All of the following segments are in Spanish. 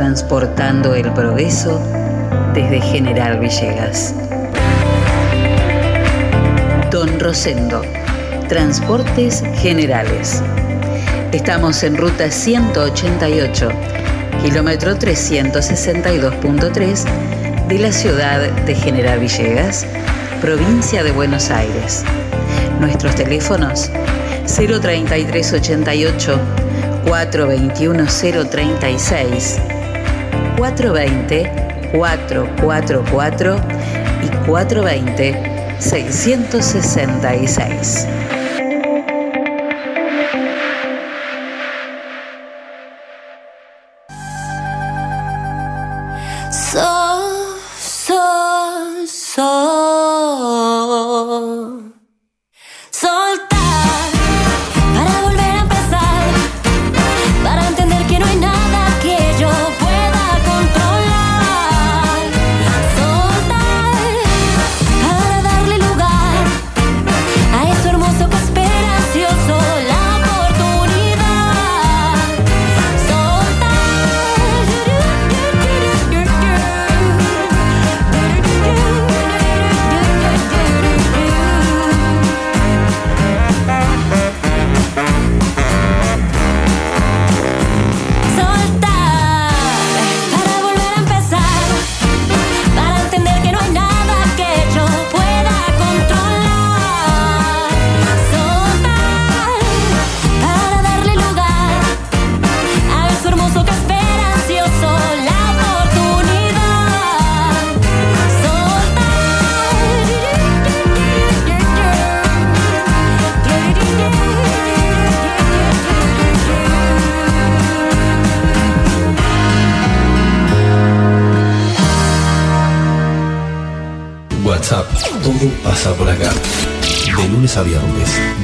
transportando el progreso desde General Villegas. Don Rosendo, Transportes Generales. Estamos en ruta 188, kilómetro 362.3 de la ciudad de General Villegas, provincia de Buenos Aires. Nuestros teléfonos 03388 421 036 420 444 y 420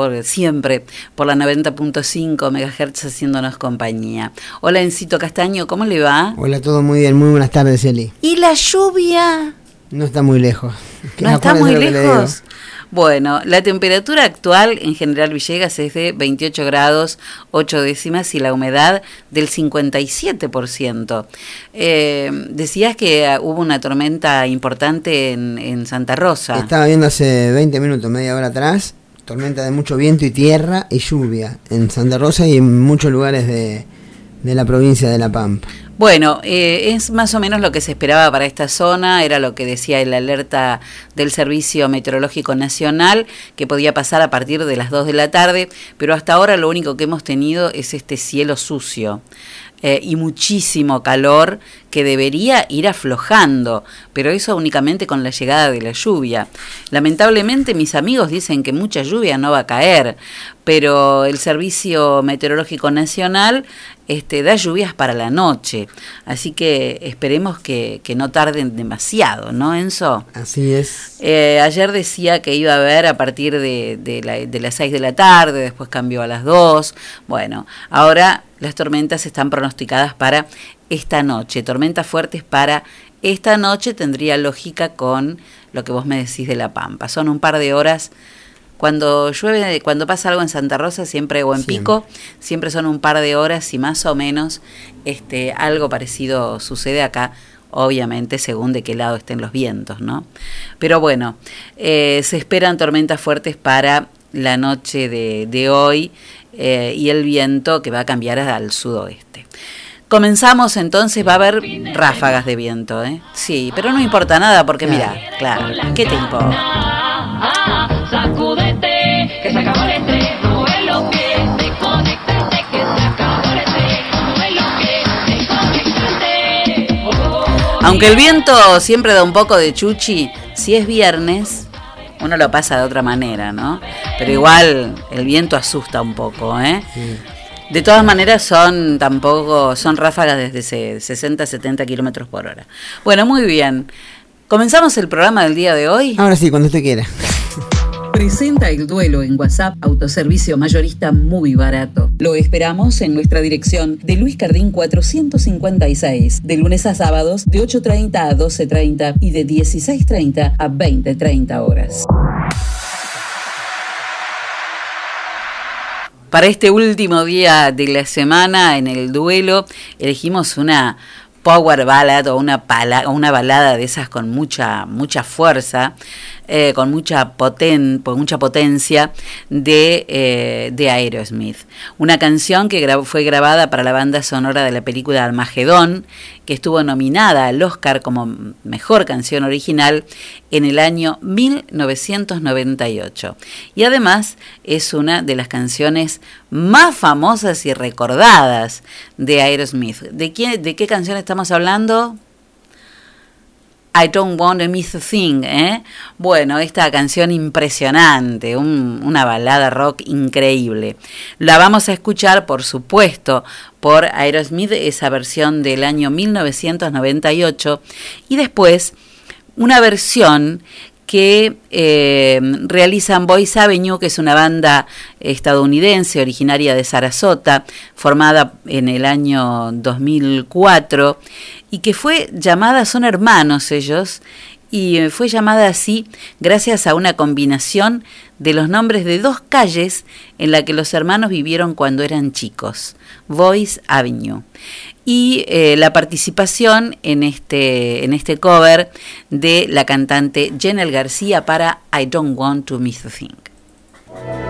por siempre, por la 90.5 MHz haciéndonos compañía. Hola Encito Castaño, ¿cómo le va? Hola, todo muy bien, muy buenas tardes, Eli. ¿Y la lluvia? No está muy lejos. ¿No está muy lejos? Bueno, la temperatura actual en General Villegas es de 28 grados 8 décimas y la humedad del 57%. Eh, decías que ah, hubo una tormenta importante en, en Santa Rosa. Estaba viendo hace 20 minutos, media hora atrás, tormenta de mucho viento y tierra y lluvia en Santa Rosa y en muchos lugares de, de la provincia de La Pampa. Bueno, eh, es más o menos lo que se esperaba para esta zona, era lo que decía el alerta del Servicio Meteorológico Nacional, que podía pasar a partir de las 2 de la tarde, pero hasta ahora lo único que hemos tenido es este cielo sucio. Eh, y muchísimo calor que debería ir aflojando, pero eso únicamente con la llegada de la lluvia. Lamentablemente mis amigos dicen que mucha lluvia no va a caer, pero el Servicio Meteorológico Nacional este, da lluvias para la noche, así que esperemos que, no tarden demasiado, ¿no, Enzo? Así es. Eh, ayer decía que iba a haber a partir de, de las 6 de la tarde, después cambió a las 2, bueno, ahora las tormentas están pronosticadas para esta noche. Tormentas fuertes para esta noche tendría lógica con lo que vos me decís de La Pampa. Son un par de horas. Cuando llueve, cuando pasa algo en Santa Rosa, siempre o en Pico, siempre son un par de horas y más o menos este, algo parecido sucede acá obviamente según de qué lado estén los vientos, ¿no? Pero bueno, eh, se esperan tormentas fuertes para la noche de, de hoy eh, y el viento que va a cambiar al sudoeste. Comenzamos entonces, va a haber ráfagas de viento, ¿eh? Sí, pero no importa nada porque mira, claro, ¿qué te importa? Aunque el viento siempre da un poco de chuchi, si es viernes, uno lo pasa de otra manera, ¿no? Pero igual el viento asusta un poco, ¿eh? De todas maneras son tampoco, son ráfagas desde 60 70 kilómetros por hora. Bueno, muy bien. ¿Comenzamos el programa del día de hoy? Ahora sí, cuando usted quiera. Presenta el duelo en WhatsApp, autoservicio mayorista muy barato. Lo esperamos en nuestra dirección de Luis Cardín 456, de lunes a sábados de 8.30 a 12.30 y de 16.30 a 20.30 horas. Para este último día de la semana en el duelo elegimos una power ballad o una, una balada de esas con mucha, mucha fuerza, eh, con mucha, poten, mucha potencia de, eh, de Aerosmith. Una canción que fue grabada para la banda sonora de la película Almagedón, que estuvo nominada al Oscar como Mejor Canción Original en el año 1998. Y además es una de las canciones más famosas y recordadas de Aerosmith. ¿De, de qué canción estamos hablando? I Don't Want to Miss a Thing. ¿eh? Bueno, esta canción impresionante, una balada rock increíble. La vamos a escuchar, por supuesto, por Aerosmith, esa versión del año 1998, y después una versión que eh, realizan Boys Avenue, que es una banda estadounidense originaria de Sarasota, formada en el año 2004 y que fue llamada, son hermanos ellos, y fue llamada así gracias a una combinación de los nombres de dos calles en la que los hermanos vivieron cuando eran chicos, Voice Avenue. Y eh, la participación en este, en este cover de la cantante Jenel García para I Don't Want to Miss a Thing.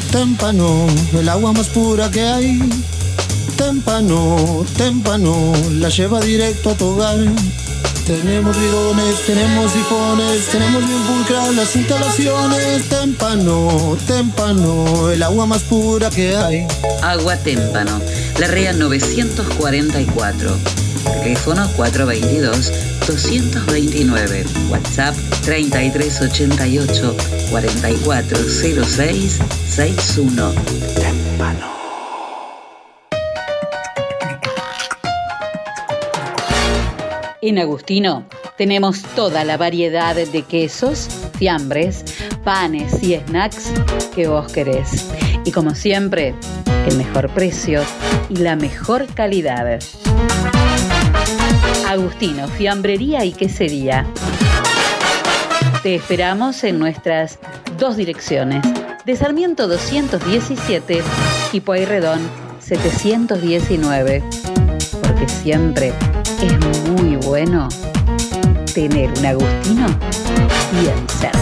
Témpano, el agua más pura que hay. Témpano, témpano, la lleva directo a tu hogar. Tenemos ridones, tenemos sifones, tenemos bien pulcras las instalaciones. Témpano, témpano, el agua más pura que hay. Agua témpano, la REA 944. Teléfono 422-229. WhatsApp 3388 4406 61. En Agustino tenemos toda la variedad de quesos, fiambres, panes y snacks que vos querés. Y como siempre, el mejor precio y la mejor calidad. Agustino, fiambrería y quesería. Te esperamos en nuestras dos direcciones, de Sarmiento 217 y Pueyrredón 719. Porque siempre es muy bueno tener un Agustino bien cerca.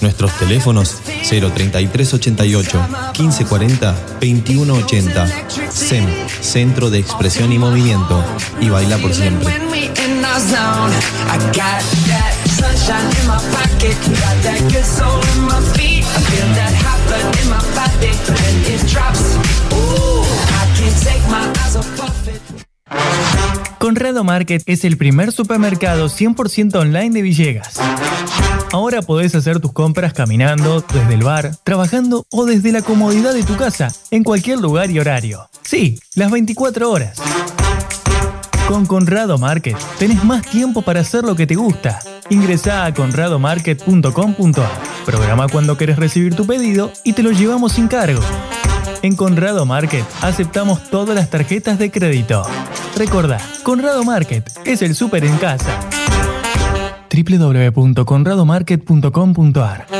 Nuestros teléfonos 03388 1540 2180. SEM, Centro de Expresión y Movimiento. Y baila por siempre. Conrado Market es el primer supermercado 100% online de Villegas. Ahora podés hacer tus compras caminando, desde el bar, trabajando o desde la comodidad de tu casa, en cualquier lugar y horario. Sí, las 24 horas. Con Conrado Market tenés más tiempo para hacer lo que te gusta. Ingresá a conradomarket.com.ar. Programa cuando querés recibir tu pedido y te lo llevamos sin cargo. En Conrado Market aceptamos todas las tarjetas de crédito. Recordá, Conrado Market es el súper en casa. www.conradomarket.com.ar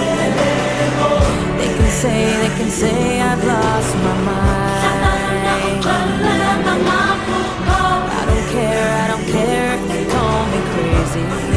They can say, they can say I've lost my mind. I don't care, I don't care if they call me crazy.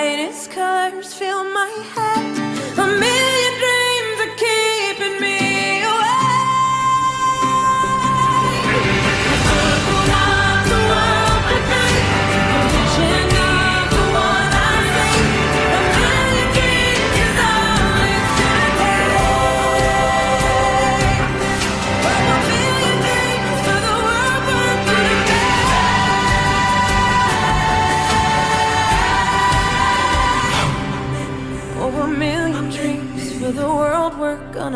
The brightest colors fill my head.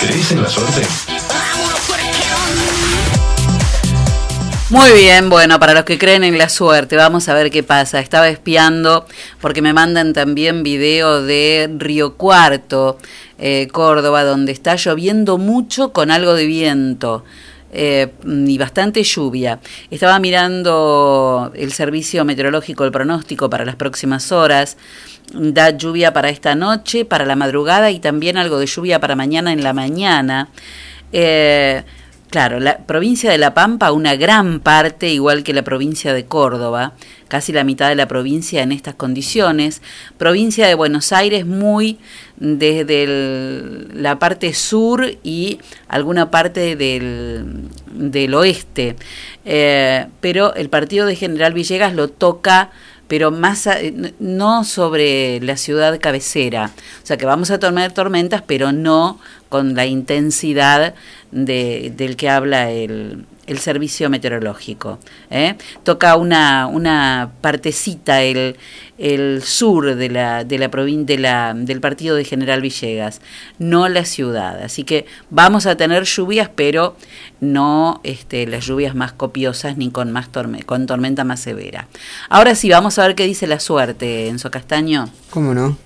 ¿Crees en la suerte? Muy bien, bueno, para los que creen en la suerte, vamos a ver qué pasa. Estaba espiando porque me mandan también video de Río Cuarto, eh, Córdoba, donde está lloviendo mucho con algo de viento. Eh, y bastante lluvia. Estaba mirando el servicio meteorológico, el pronóstico para las próximas horas. Da lluvia para esta noche, para la madrugada y también algo de lluvia para mañana en la mañana. Eh, Claro, la provincia de La Pampa, una gran parte, igual que la provincia de Córdoba, casi la mitad de la provincia en estas condiciones. Provincia de Buenos Aires muy desde la parte sur y alguna parte del, del oeste. Eh, pero el partido de General Villegas lo toca pero más a- n- no sobre la ciudad cabecera. O sea que vamos a tener tormentas, pero no con la intensidad de, del que habla el, el servicio meteorológico. ¿eh? Toca una, una partecita el, el sur de la, de la provin- de la, del partido de General Villegas, no la ciudad. Así que vamos a tener lluvias, pero no este, las lluvias más copiosas ni con, más torme- con tormenta más severa. Ahora sí, vamos a ver qué dice la suerte, Enzo Castaño. ¿Cómo no?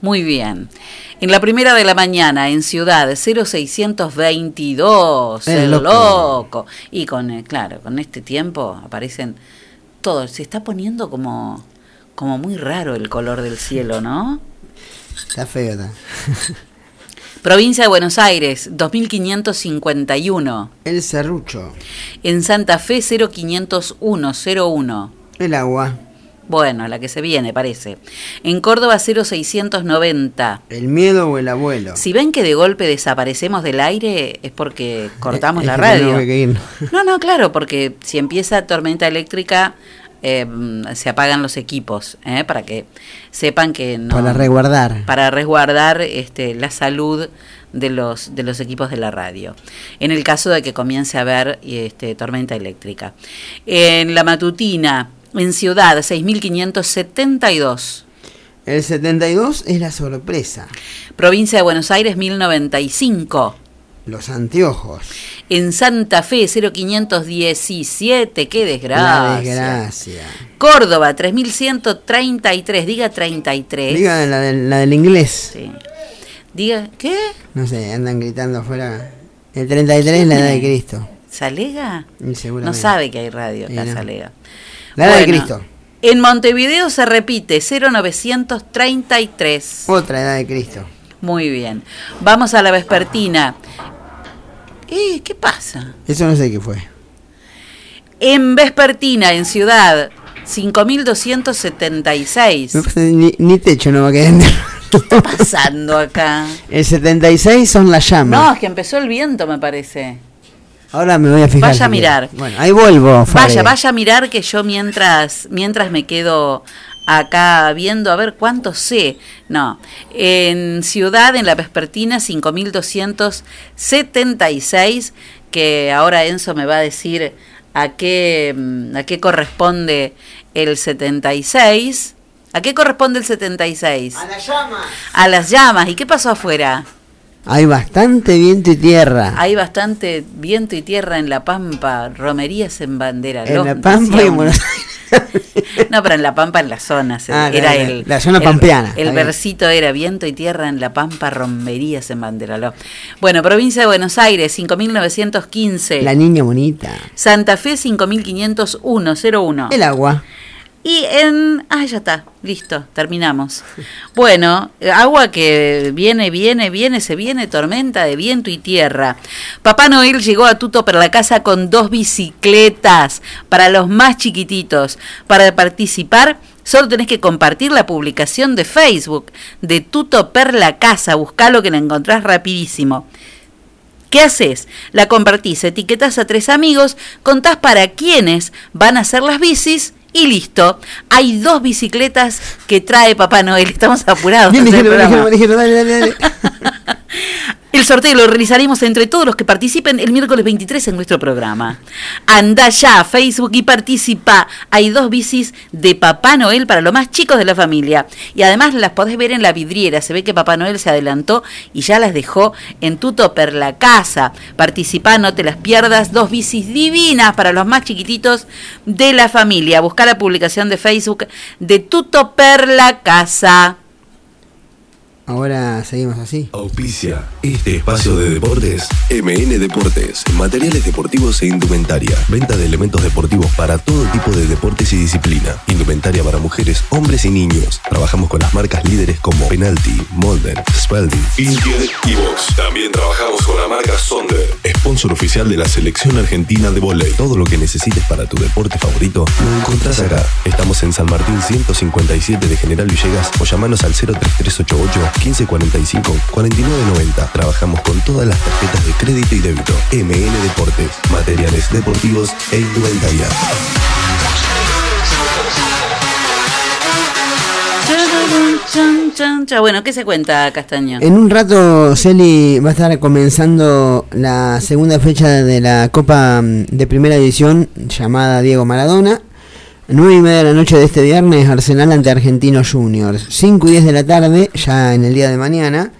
Muy bien. En la primera de la mañana, en Ciudad 0622, El el loco. loco. Y con, eh, claro, con este tiempo aparecen todos. Se está poniendo como, como muy raro el color del cielo, ¿no? Está feo, está. Provincia de Buenos Aires, 2551. El serrucho. En Santa Fe, 0501, 01. El agua. Bueno, la que se viene, parece. En Córdoba, 0690. El miedo o el abuelo. Si ven que de golpe desaparecemos del aire, es porque cortamos Es la que radio. que. No, no, claro, porque si empieza tormenta eléctrica, eh, se apagan los equipos, ¿eh? para que sepan que no... Para resguardar. Para resguardar este, la salud de los, de los equipos de la radio. En el caso de que comience a haber este, tormenta eléctrica. En la matutina, en Ciudad, 6.572. El 72 es la sorpresa. Provincia de Buenos Aires, 1095. Los anteojos. En Santa Fe, 0517. ¡Qué desgracia! La desgracia. Córdoba, 3133. Diga 33. Diga la del, la del inglés. Sí. Diga, ¿qué? No sé, andan gritando afuera. El 33 es la edad de Cristo. ¿Salega? No sabe que hay radio acá, no. Salega. La edad de Cristo. En Montevideo se repite, 0933. Otra edad de Cristo. Muy bien. Vamos a la vespertina. Eh, ¿Qué pasa? Eso no sé qué fue. En vespertina, en Ciudad, 5276. Me parece Ni, ni techo no va a quedar. ¿Qué está pasando acá? El 76 son las llamas. No, es que empezó el viento, me parece. Ahora me voy a fijar. Vaya a mirar. Bueno, ahí vuelvo. Fare. Vaya, vaya a mirar que yo mientras, mientras me quedo acá viendo a ver cuánto sé. No, en Ciudad, en la Vespertina, 5276, que ahora Enzo me va a decir a qué, mm, a qué corresponde el 76. ¿A qué corresponde el 76? A las llamas. A las llamas. ¿Y qué pasó afuera? Hay bastante viento y tierra. Hay bastante viento y tierra en La Pampa, romerías en bandera. en La Pampa y en Buenos Aires. No, pero en La Pampa, en las zonas. Ah, era claro, el, la zona pampeana, El, versito era viento y tierra en La Pampa, romerías en Banderaló. Bueno, provincia de Buenos Aires, 5915. La niña bonita. Santa Fe, 5501. El agua. Y en... Ah, ya está, listo, terminamos. Bueno, agua que viene, viene, viene, se viene, tormenta de viento y tierra. Papá Noel llegó a Tuto per la casa con dos bicicletas para los más chiquititos. Para participar, solo tenés que compartir la publicación de Facebook de Tuto per la casa. Buscalo que la encontrás rapidísimo. ¿Qué haces? La compartís, etiquetás a tres amigos, contás para quiénes van a hacer las bicis y listo. Hay dos bicicletas que trae Papá Noel. Estamos apurados. Bien, programa. dijeron, dijeron, dale, dale, dale. El sorteo lo realizaremos entre todos los que participen el miércoles 23 en nuestro programa. Anda ya Facebook y participa. Hay dos bicis de Papá Noel para los más chicos de la familia. Y además las podés ver en la vidriera. Se ve que Papá Noel se adelantó y ya las dejó en Tuto per la casa. Participa, no te las pierdas. Dos bicis divinas para los más chiquititos de la familia. Busca la publicación de Facebook de Tuto per la casa. Ahora seguimos así. Auspicia este espacio de deportes. MN Deportes, materiales deportivos e indumentaria. Venta de elementos deportivos para todo tipo de deportes y disciplina. Indumentaria para mujeres, hombres y niños. Trabajamos con las marcas líderes como Penalty, Molden, Spalding, Intier y Box. También trabajamos con la marca Sonder, sponsor oficial de la selección argentina de volei. Todo lo que necesites para tu deporte favorito lo encontrás acá. Estamos en San Martín 157 de General Villegas o llamanos al 03388 1545 4990. Trabajamos con todas las tarjetas de crédito y débito. MN Deportes, materiales deportivos e indumentaria. Chan, chan, chan. Bueno, ¿qué se cuenta, Castaño? En un rato, Celi va a estar comenzando la segunda fecha de la Copa mm, de Primera División llamada Diego Maradona. 9 y media de la noche de este viernes, Arsenal ante Argentinos Juniors. 5 y 10 de la tarde, ya en el día de mañana,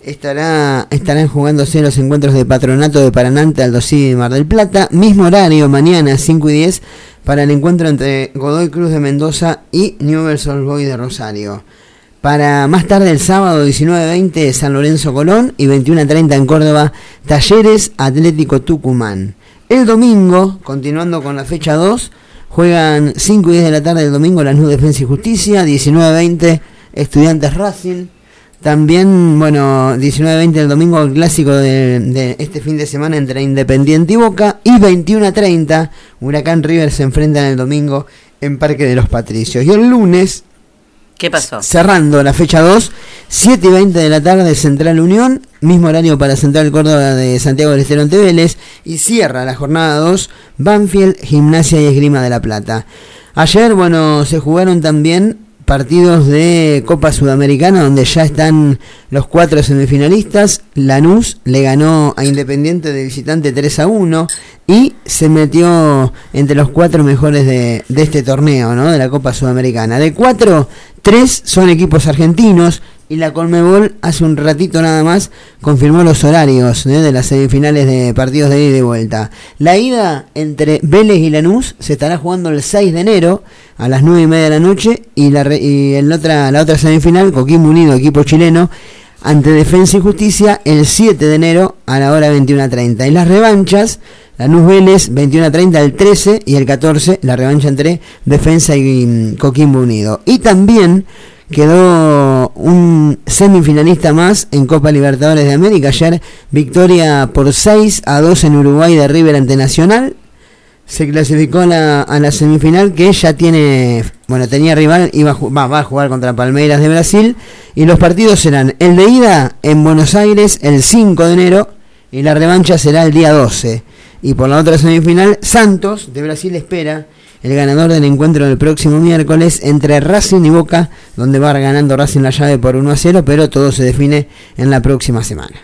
estará, estarán jugándose los encuentros de Patronato de Paranante, Aldo y Mar del Plata. Mismo horario, mañana, 5 y 10, para el encuentro entre Godoy Cruz de Mendoza y Newell's Old de Rosario. Para más tarde el sábado 19.20 San Lorenzo Colón y 21.30 en Córdoba Talleres Atlético Tucumán. El domingo, continuando con la fecha 2, juegan 5 y 10 de la tarde el domingo Lanús Defensa y Justicia, 19.20 Estudiantes Racing. También, bueno, 19.20 el domingo el clásico de, de este fin de semana entre Independiente y Boca. Y 21.30 Huracán River se enfrentan el domingo en Parque de los Patricios. Y el lunes, ¿Qué pasó? cerrando la fecha 2, 7 y 20 de la tarde Central Unión, mismo horario para Central Córdoba de Santiago del Estero ante Vélez, y cierra la jornada 2 Banfield, Gimnasia y Esgrima de la Plata. Ayer, bueno, se jugaron también partidos de Copa Sudamericana donde ya están los cuatro semifinalistas. Lanús le ganó a Independiente de visitante 3 a 1 y se metió entre los cuatro mejores de, de este torneo, ¿no? De la Copa Sudamericana. De cuatro, tres son equipos argentinos y la Colmebol hace un ratito nada más confirmó los horarios ¿eh? de las semifinales de partidos de ida y de vuelta. La ida entre Vélez y Lanús se estará jugando el 6 de enero a las 9 y media de la noche y la, la otra, la otra semifinal, Coquimbo Unido, equipo chileno, ante Defensa y Justicia el 7 de enero a la hora 21.30. Y las revanchas, Lanús Vélez 21.30 el 13 y el 14, la revancha entre Defensa y mm, Coquimbo Unido. Y también quedó un semifinalista más en Copa Libertadores de América. Ayer victoria por 6 a 2 en Uruguay de River ante Nacional. Se clasificó a la, a la semifinal que ya tiene, bueno, tenía rival, iba a, va, va a jugar contra Palmeiras de Brasil. Y los partidos serán el de ida en Buenos Aires el 5 de enero y la revancha será el día 12. Y por la otra semifinal, Santos de Brasil espera el ganador del encuentro del próximo miércoles entre Racing y Boca, donde va ganando Racing la llave por 1 a 0, pero todo se define en la próxima semana.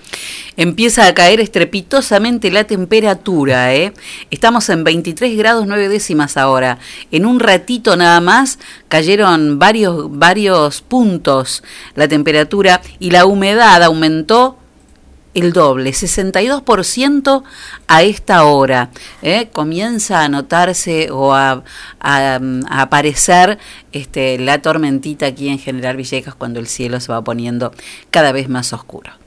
Empieza a caer estrepitosamente la temperatura, ¿eh? Estamos en 23 grados 9 décimas ahora. En un ratito nada más cayeron varios, varios puntos la temperatura y la humedad aumentó el doble, 62% a esta hora. ¿eh? Comienza a notarse o a, a, aparecer este, la tormentita aquí en General Villegas cuando el cielo se va poniendo cada vez más oscuro.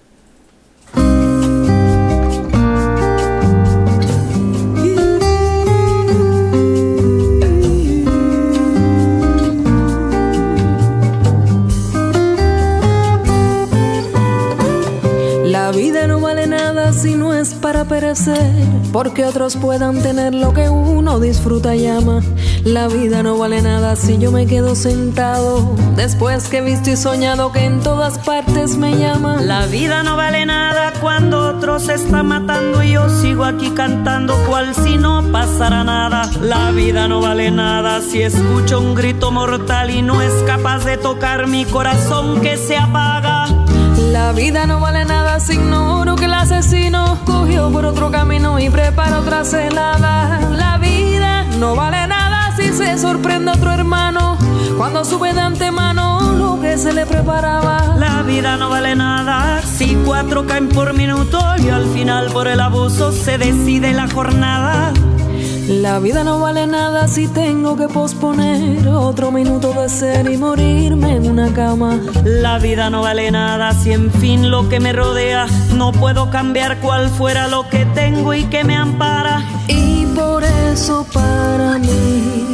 Si no es para perecer, porque otros puedan tener lo que uno disfruta y ama. La vida no vale nada si yo me quedo sentado, después que he visto y soñado que en todas partes me llaman. La vida no vale nada cuando otros se están matando y yo sigo aquí cantando cual si no pasara nada. La vida no vale nada si escucho un grito mortal y no es capaz de tocar mi corazón que se apaga. La vida no vale nada si ignoro que el asesino cogió por otro camino y prepara otra celada. La vida no vale nada si se sorprende otro hermano cuando sube de antemano lo que se le preparaba. La vida no vale nada si cuatro caen por minuto y al final por el abuso se decide la jornada. La vida no vale nada si tengo que posponer otro minuto de ser y morirme en una cama. La vida no vale nada si en fin lo que me rodea no puedo cambiar cual fuera lo que tengo y que me ampara. Y por eso para mí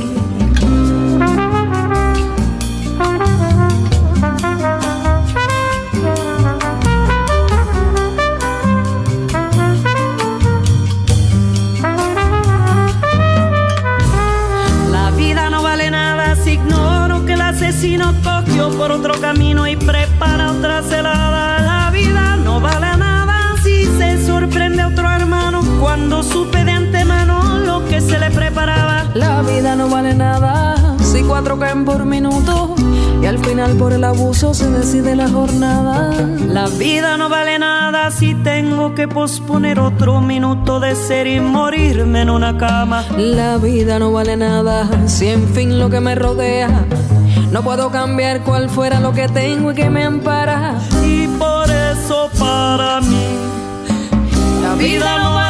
por minuto y al final por el abuso se decide la jornada. La vida no vale nada si tengo que posponer otro minuto de ser y morirme en una cama. La vida no vale nada si en fin lo que me rodea no puedo cambiar cual fuera lo que tengo y que me ampara. Y por eso para mí La vida no vale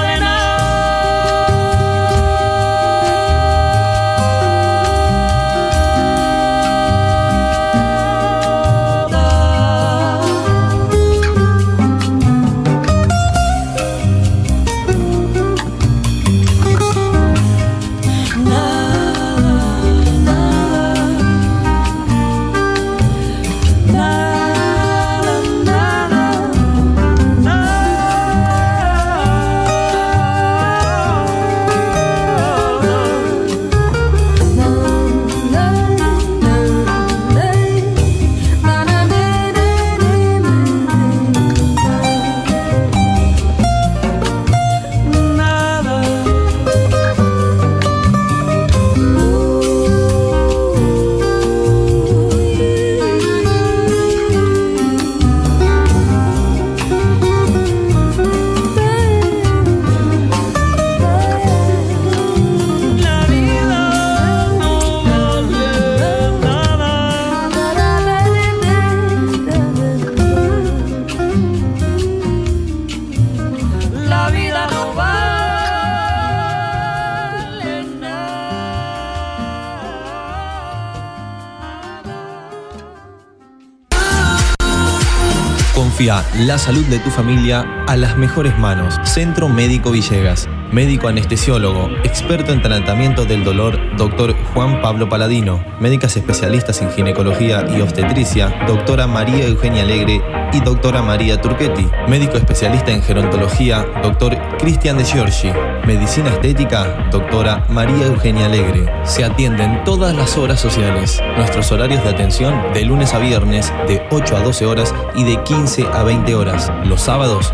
la salud de tu familia a las mejores manos. Centro Médico Villegas. Médico anestesiólogo, experto en tratamiento del dolor, doctor Juan Pablo Paladino. Médicas especialistas en ginecología y obstetricia, doctora María Eugenia Alegre y doctora María Turquetti. Médico especialista en gerontología, doctor Cristian de Giorgi. Medicina estética, doctora María Eugenia Alegre. Se atienden todas las horas sociales. Nuestros horarios de atención de lunes a viernes de 8 a 12 horas y de 15 a 20 horas. Los sábados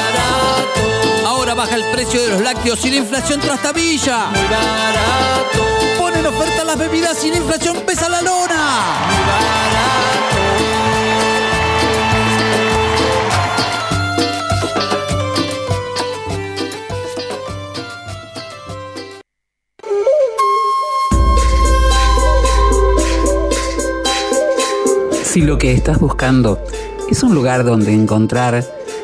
Ahora baja el precio de los lácteos y la inflación trastabilla. Muy barato. Ponen oferta las bebidas y la inflación pesa la lona. Si lo que estás buscando es un lugar donde encontrar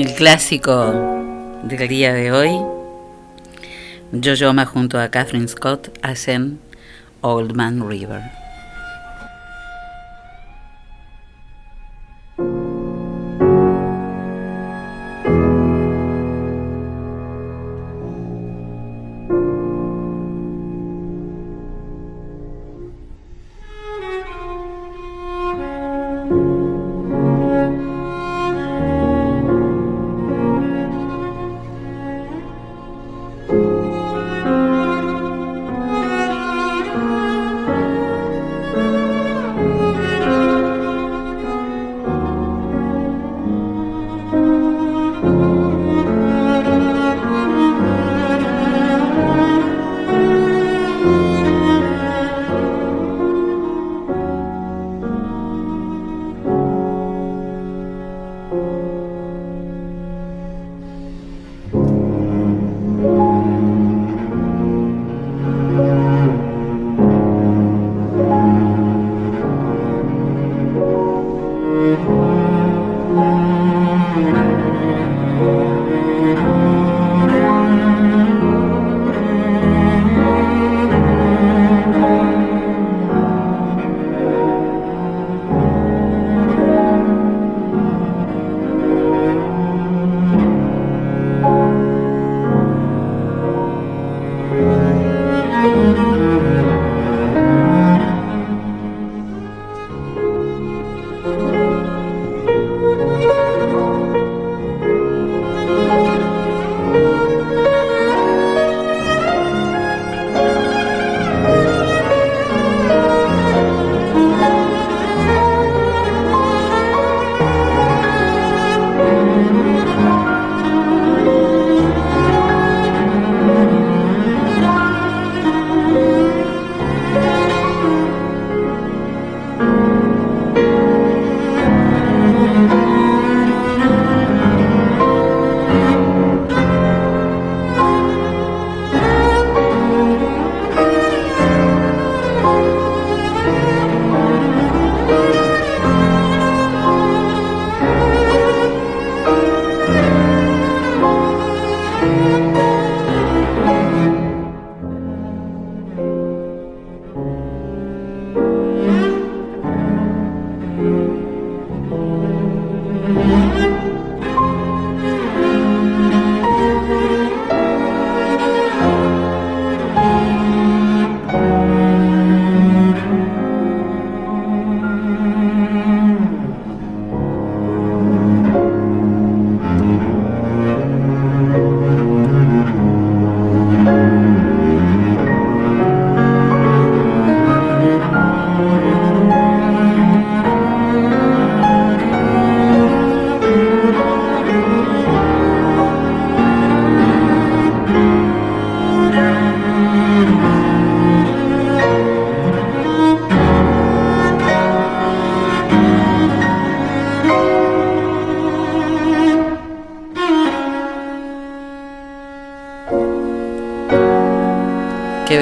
El clásico del día de hoy, Jojo Ma junto a Catherine Scott hacen Old Man River.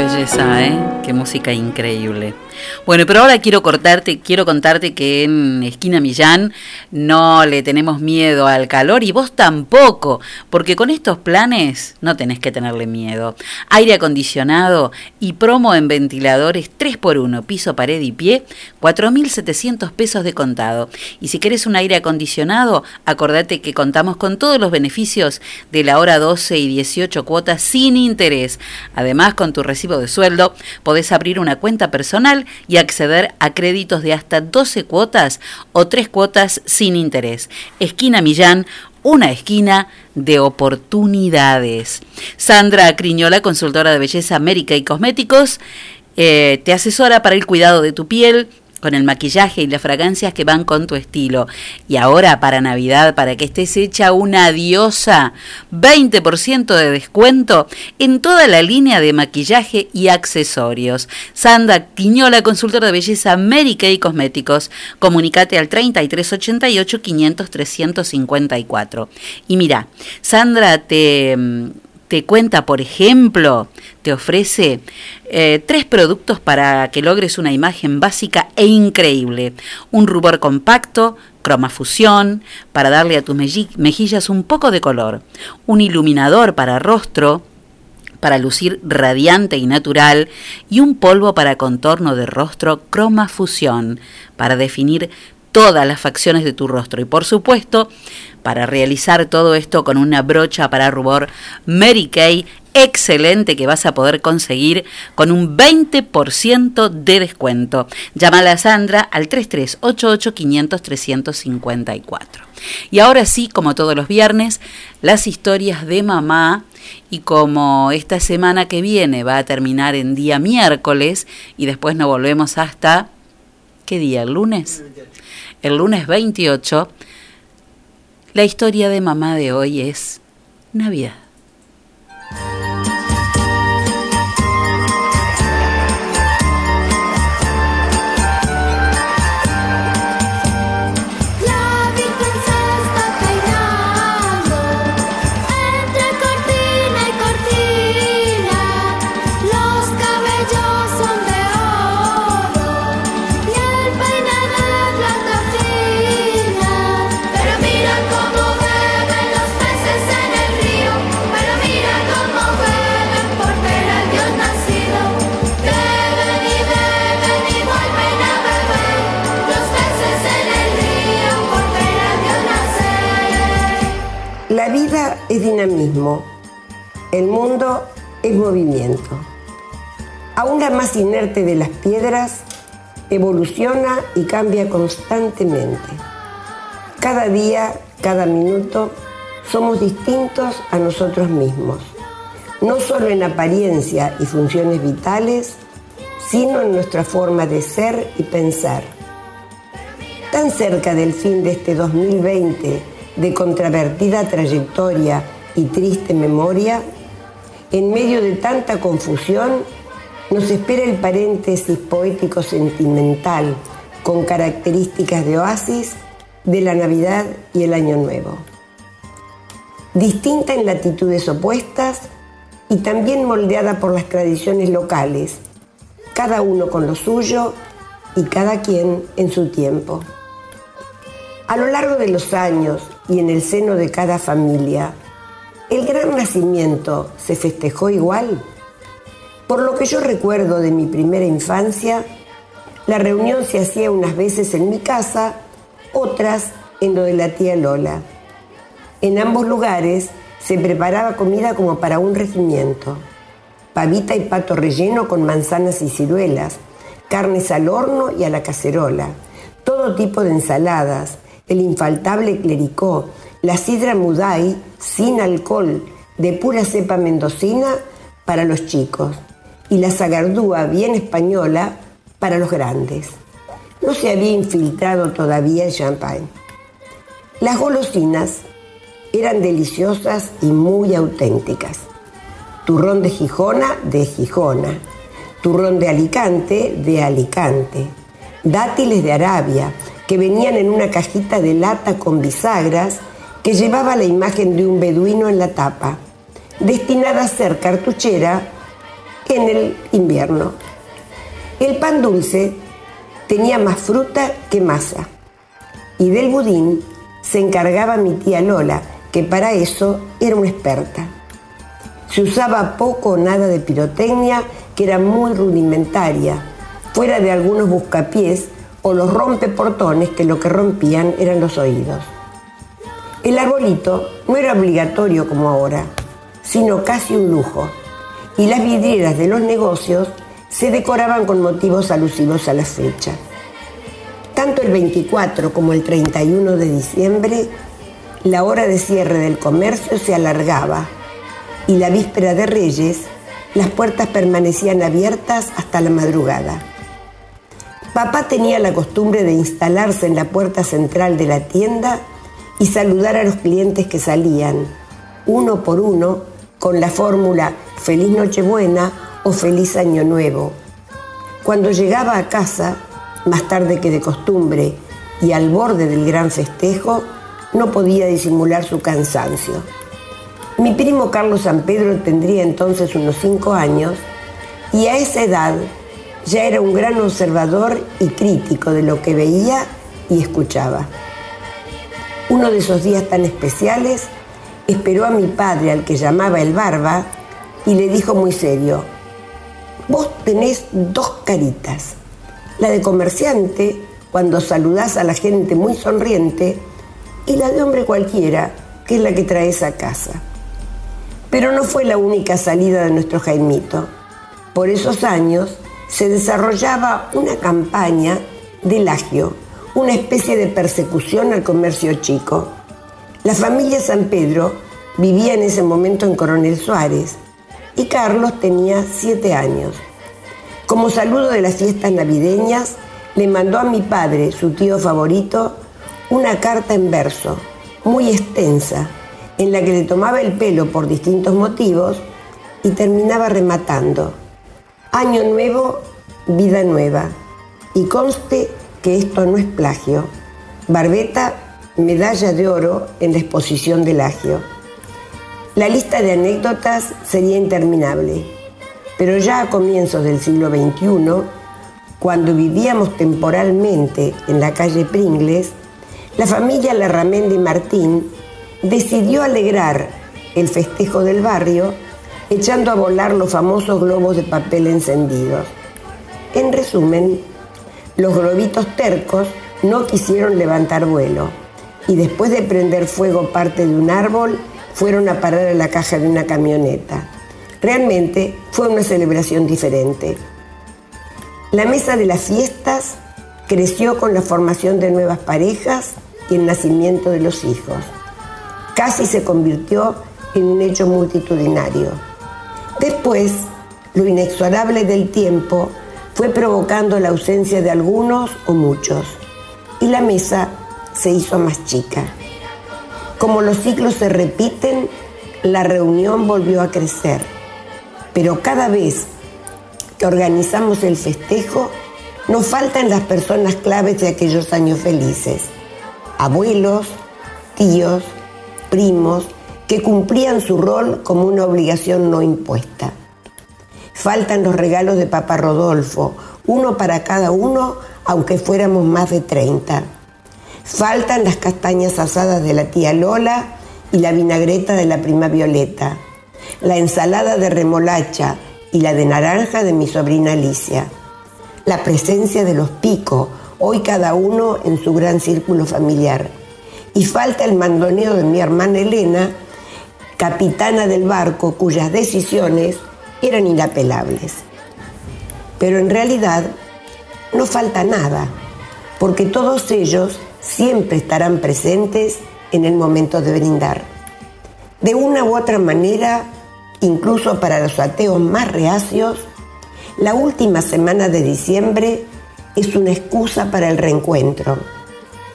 Belleza, ¿eh? Qué música increíble. Bueno, pero ahora quiero cortarte, quiero contarte que en Esquina Millán no le tenemos miedo al calor y vos tampoco, porque con estos planes no tenés que tenerle miedo. Aire acondicionado y promo en ventiladores 3x1, piso, pared y pie, 4.700 pesos de contado. Y si querés un aire acondicionado, acordate que contamos con todos los beneficios de la hora 12 y 18 cuotas sin interés. Además, con tu recibo de sueldo, podés abrir una cuenta personal y acceder a créditos de hasta 12 cuotas o 3 cuotas sin interés. Esquina Millán, una esquina de oportunidades. Sandra Criñola, consultora de belleza América y Cosméticos, eh, te asesora para el cuidado de tu piel con el maquillaje y las fragancias que van con tu estilo. Y ahora para Navidad, para que estés hecha una diosa, 20% de descuento en toda la línea de maquillaje y accesorios. Sandra Quiñola, consultora de belleza América y Cosméticos. Comunicate al 3388 500 354. Y mira, Sandra te te cuenta, por ejemplo, te ofrece eh, tres productos para que logres una imagen básica e increíble. Un rubor compacto, cromafusión, para darle a tus mejillas un poco de color. Un iluminador para rostro, para lucir radiante y natural, y un polvo para contorno de rostro cromafusión, para definir todas las facciones de tu rostro. Y por supuesto, para realizar todo esto con una brocha para rubor Mary Kay excelente que vas a poder conseguir con un 20% de descuento. Llámala a Sandra al 3388 500 354. Y ahora sí, como todos los viernes, las historias de mamá y como esta semana que viene va a terminar en día miércoles y después no volvemos hasta ¿qué día? ¿El lunes? El lunes 28 la historia de mamá de hoy es Navidad. El mundo es movimiento. Aún la más inerte de las piedras evoluciona y cambia constantemente. Cada día, cada minuto, somos distintos a nosotros mismos, no solo en apariencia y funciones vitales, sino en nuestra forma de ser y pensar. Tan cerca del fin de este 2020 de contravertida trayectoria y triste memoria, en medio de tanta confusión, nos espera el paréntesis poético sentimental con características de oasis de la Navidad y el Año Nuevo. Distinta en latitudes opuestas y también moldeada por las tradiciones locales, cada uno con lo suyo y cada quien en su tiempo. A lo largo de los años y en el seno de cada familia, ¿el gran nacimiento se festejó igual? Por lo que yo recuerdo de mi primera infancia, la reunión se hacía unas veces en mi casa, otras en lo de la tía Lola. En ambos lugares se preparaba comida como para un regimiento. Pavita y pato relleno con manzanas y ciruelas, carnes al horno y a la cacerola, todo tipo de ensaladas, el infaltable clericó, la sidra mudai sin alcohol, de pura cepa mendocina para los chicos, y la sagardúa bien española para los grandes. No se había infiltrado todavía el champagne. Las golosinas eran deliciosas y muy auténticas. Turrón de Gijona, de Gijona. Turrón de Alicante, de Alicante. Dátiles de Arabia, que venían en una cajita de lata con bisagras que llevaba la imagen de un beduino en la tapa, destinada a ser cartuchera en el invierno. El pan dulce tenía más fruta que masa y del budín se encargaba mi tía Lola, que para eso era una experta. Se usaba poco o nada de pirotecnia, que era muy rudimentaria, fuera de algunos buscapiés o los rompeportones que lo que rompían eran los oídos. El arbolito no era obligatorio como ahora, sino casi un lujo, y las vidrieras de los negocios se decoraban con motivos alusivos a la fecha. Tanto el 24 como el 31 de diciembre, la hora de cierre del comercio se alargaba y la víspera de Reyes, las puertas permanecían abiertas hasta la madrugada. Papá tenía la costumbre de instalarse en la puerta central de la tienda y saludar a los clientes que salían, uno por uno, con la fórmula Feliz Nochebuena o Feliz Año Nuevo. Cuando llegaba a casa, más tarde que de costumbre, y al borde del gran festejo, no podía disimular su cansancio. Mi primo Carlos San Pedro tendría entonces unos cinco años y a esa edad ya era un gran observador y crítico de lo que veía y escuchaba. Uno de esos días tan especiales esperó a mi padre, al que llamaba el barba, y le dijo muy serio, vos tenés dos caritas, la de comerciante, cuando saludás a la gente muy sonriente, y la de hombre cualquiera, que es la que traes a casa. Pero no fue la única salida de nuestro Jaimito. Por esos años se desarrollaba una campaña de lagio, una especie de persecución al comercio chico. La familia San Pedro vivía en ese momento en Coronel Suárez y Carlos tenía siete años. Como saludo de las fiestas navideñas, le mandó a mi padre, su tío favorito, una carta en verso, muy extensa, en la que le tomaba el pelo por distintos motivos y terminaba rematando. Año nuevo, vida nueva. Y conste que esto no es plagio. Barbeta, medalla de oro en la exposición del agio. La lista de anécdotas sería interminable, pero ya a comienzos del siglo XXI, cuando vivíamos temporalmente en la calle Pringles, la familia Larramendi Martín decidió alegrar el festejo del barrio echando a volar los famosos globos de papel encendidos. En resumen, los globitos tercos no quisieron levantar vuelo y después de prender fuego parte de un árbol, fueron a parar a la caja de una camioneta. Realmente fue una celebración diferente. La mesa de las fiestas creció con la formación de nuevas parejas y el nacimiento de los hijos. Casi se convirtió en un hecho multitudinario. Después, lo inexorable del tiempo fue provocando la ausencia de algunos o muchos, y la mesa se hizo más chica. Como los ciclos se repiten, la reunión volvió a crecer, pero cada vez que organizamos el festejo, nos faltan las personas claves de aquellos años felices, abuelos, tíos, primos, que cumplían su rol como una obligación no impuesta. Faltan los regalos de Papá Rodolfo, uno para cada uno, aunque fuéramos más de 30. Faltan las castañas asadas de la tía Lola y la vinagreta de la prima Violeta, la ensalada de remolacha y la de naranja de mi sobrina Alicia, la presencia de los picos, hoy cada uno en su gran círculo familiar. Y falta el mandoneo de mi hermana Elena, capitana del barco cuyas decisiones eran inapelables. Pero en realidad no falta nada, porque todos ellos siempre estarán presentes en el momento de brindar. De una u otra manera, incluso para los ateos más reacios, la última semana de diciembre es una excusa para el reencuentro,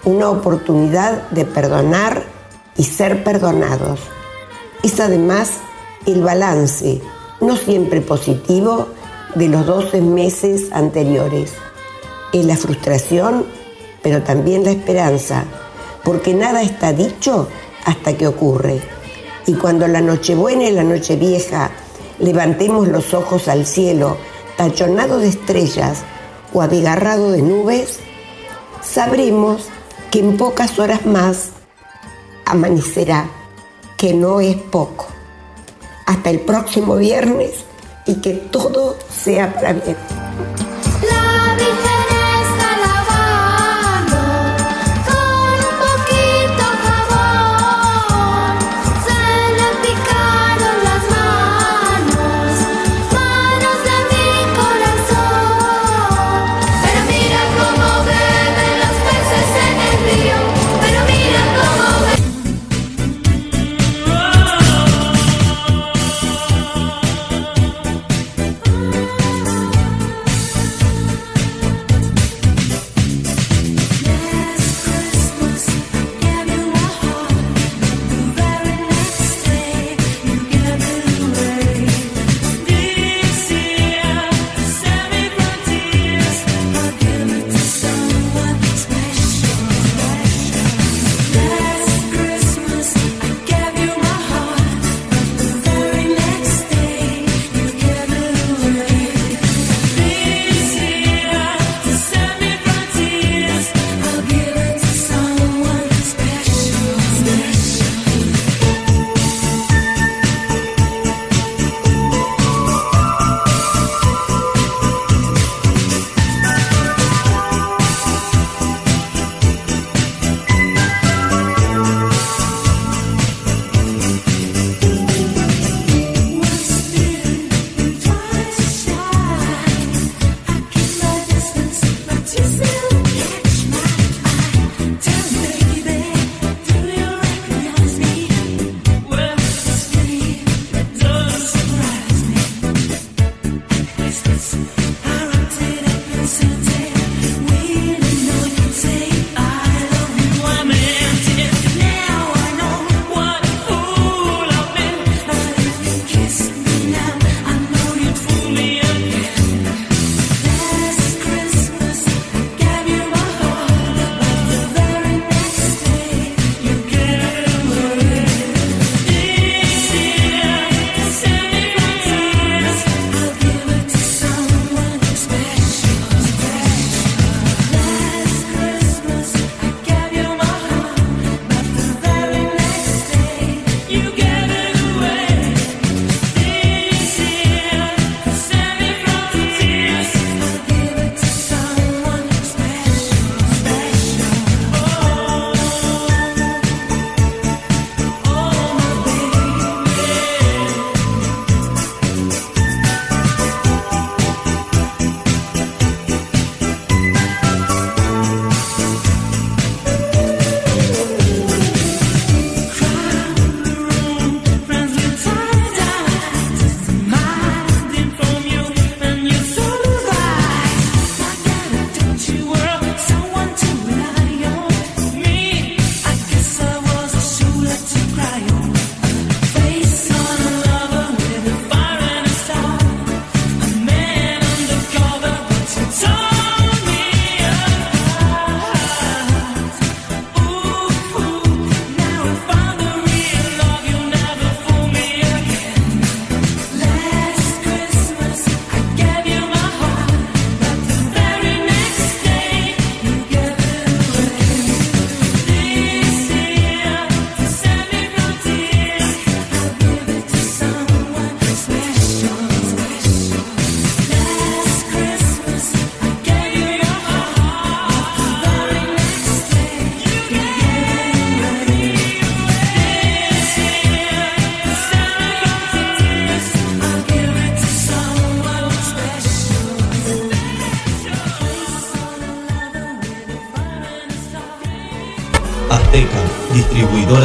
una oportunidad de perdonar y ser perdonados. Es además el balance, no siempre positivo, de los 12 meses anteriores. Es la frustración, pero también la esperanza, porque nada está dicho hasta que ocurre. Y cuando la Nochebuena y la Nochevieja levantemos los ojos al cielo, tachonado de estrellas o abigarrado de nubes, sabremos que en pocas horas más amanecerá, que no es poco. Hasta el próximo viernes y que todo sea para bien.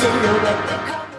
to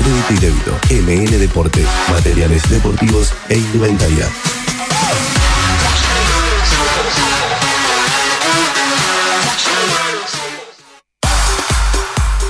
crédito y débito. MN Deporte, materiales deportivos e indumentaria.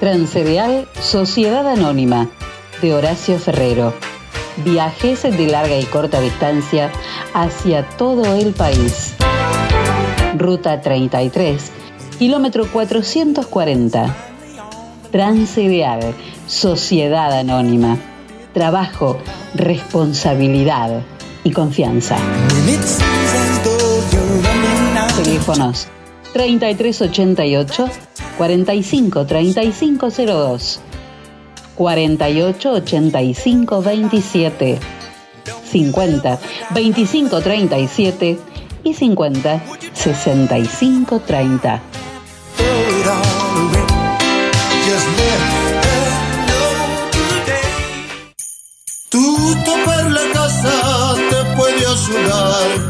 Transcereal Sociedad Anónima de Horacio Ferrero. Viajes de larga y corta distancia hacia todo el país. Ruta 33, kilómetro 440. Transcereal Sociedad Anónima. Trabajo, responsabilidad y confianza. Teléfonos 3388 45 3502 48 85 27 50 25 37 y 50 65 30 Tutto per la casa te puede ayudar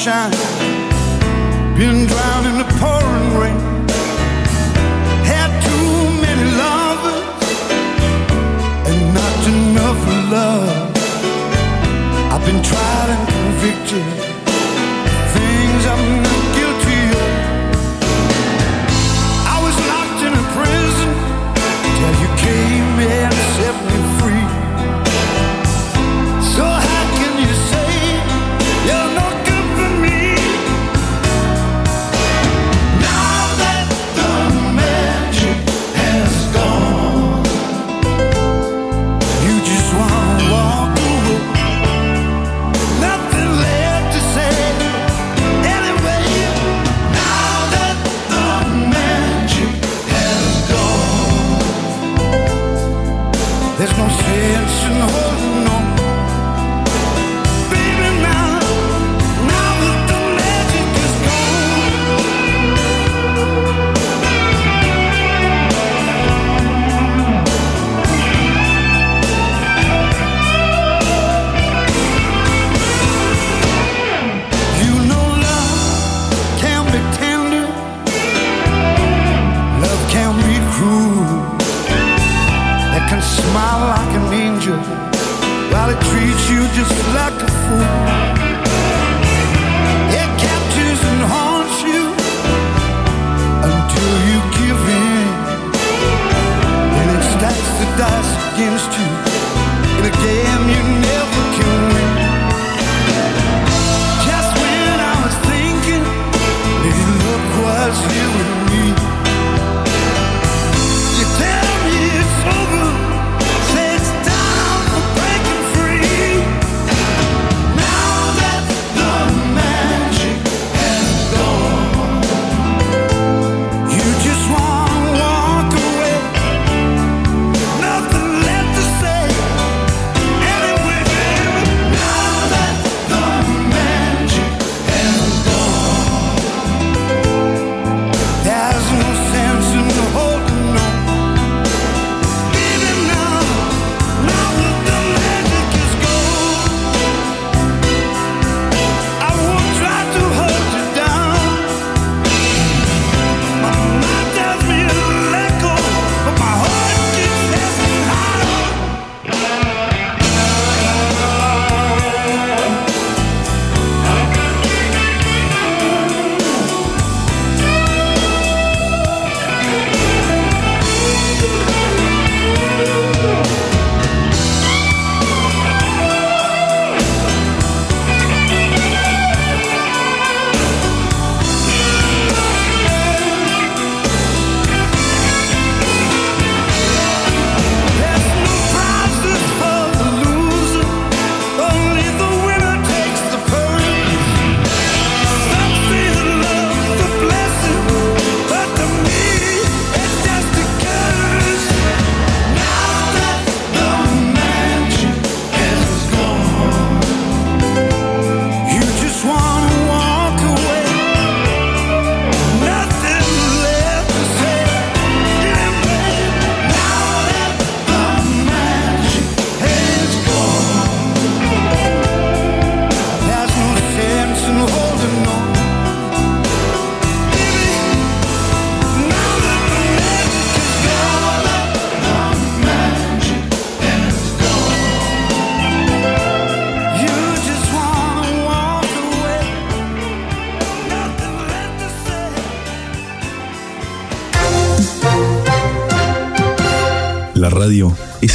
sunshine, been drowned in the pouring rain. Had too many lovers and not enough love. I've been tried and convicted.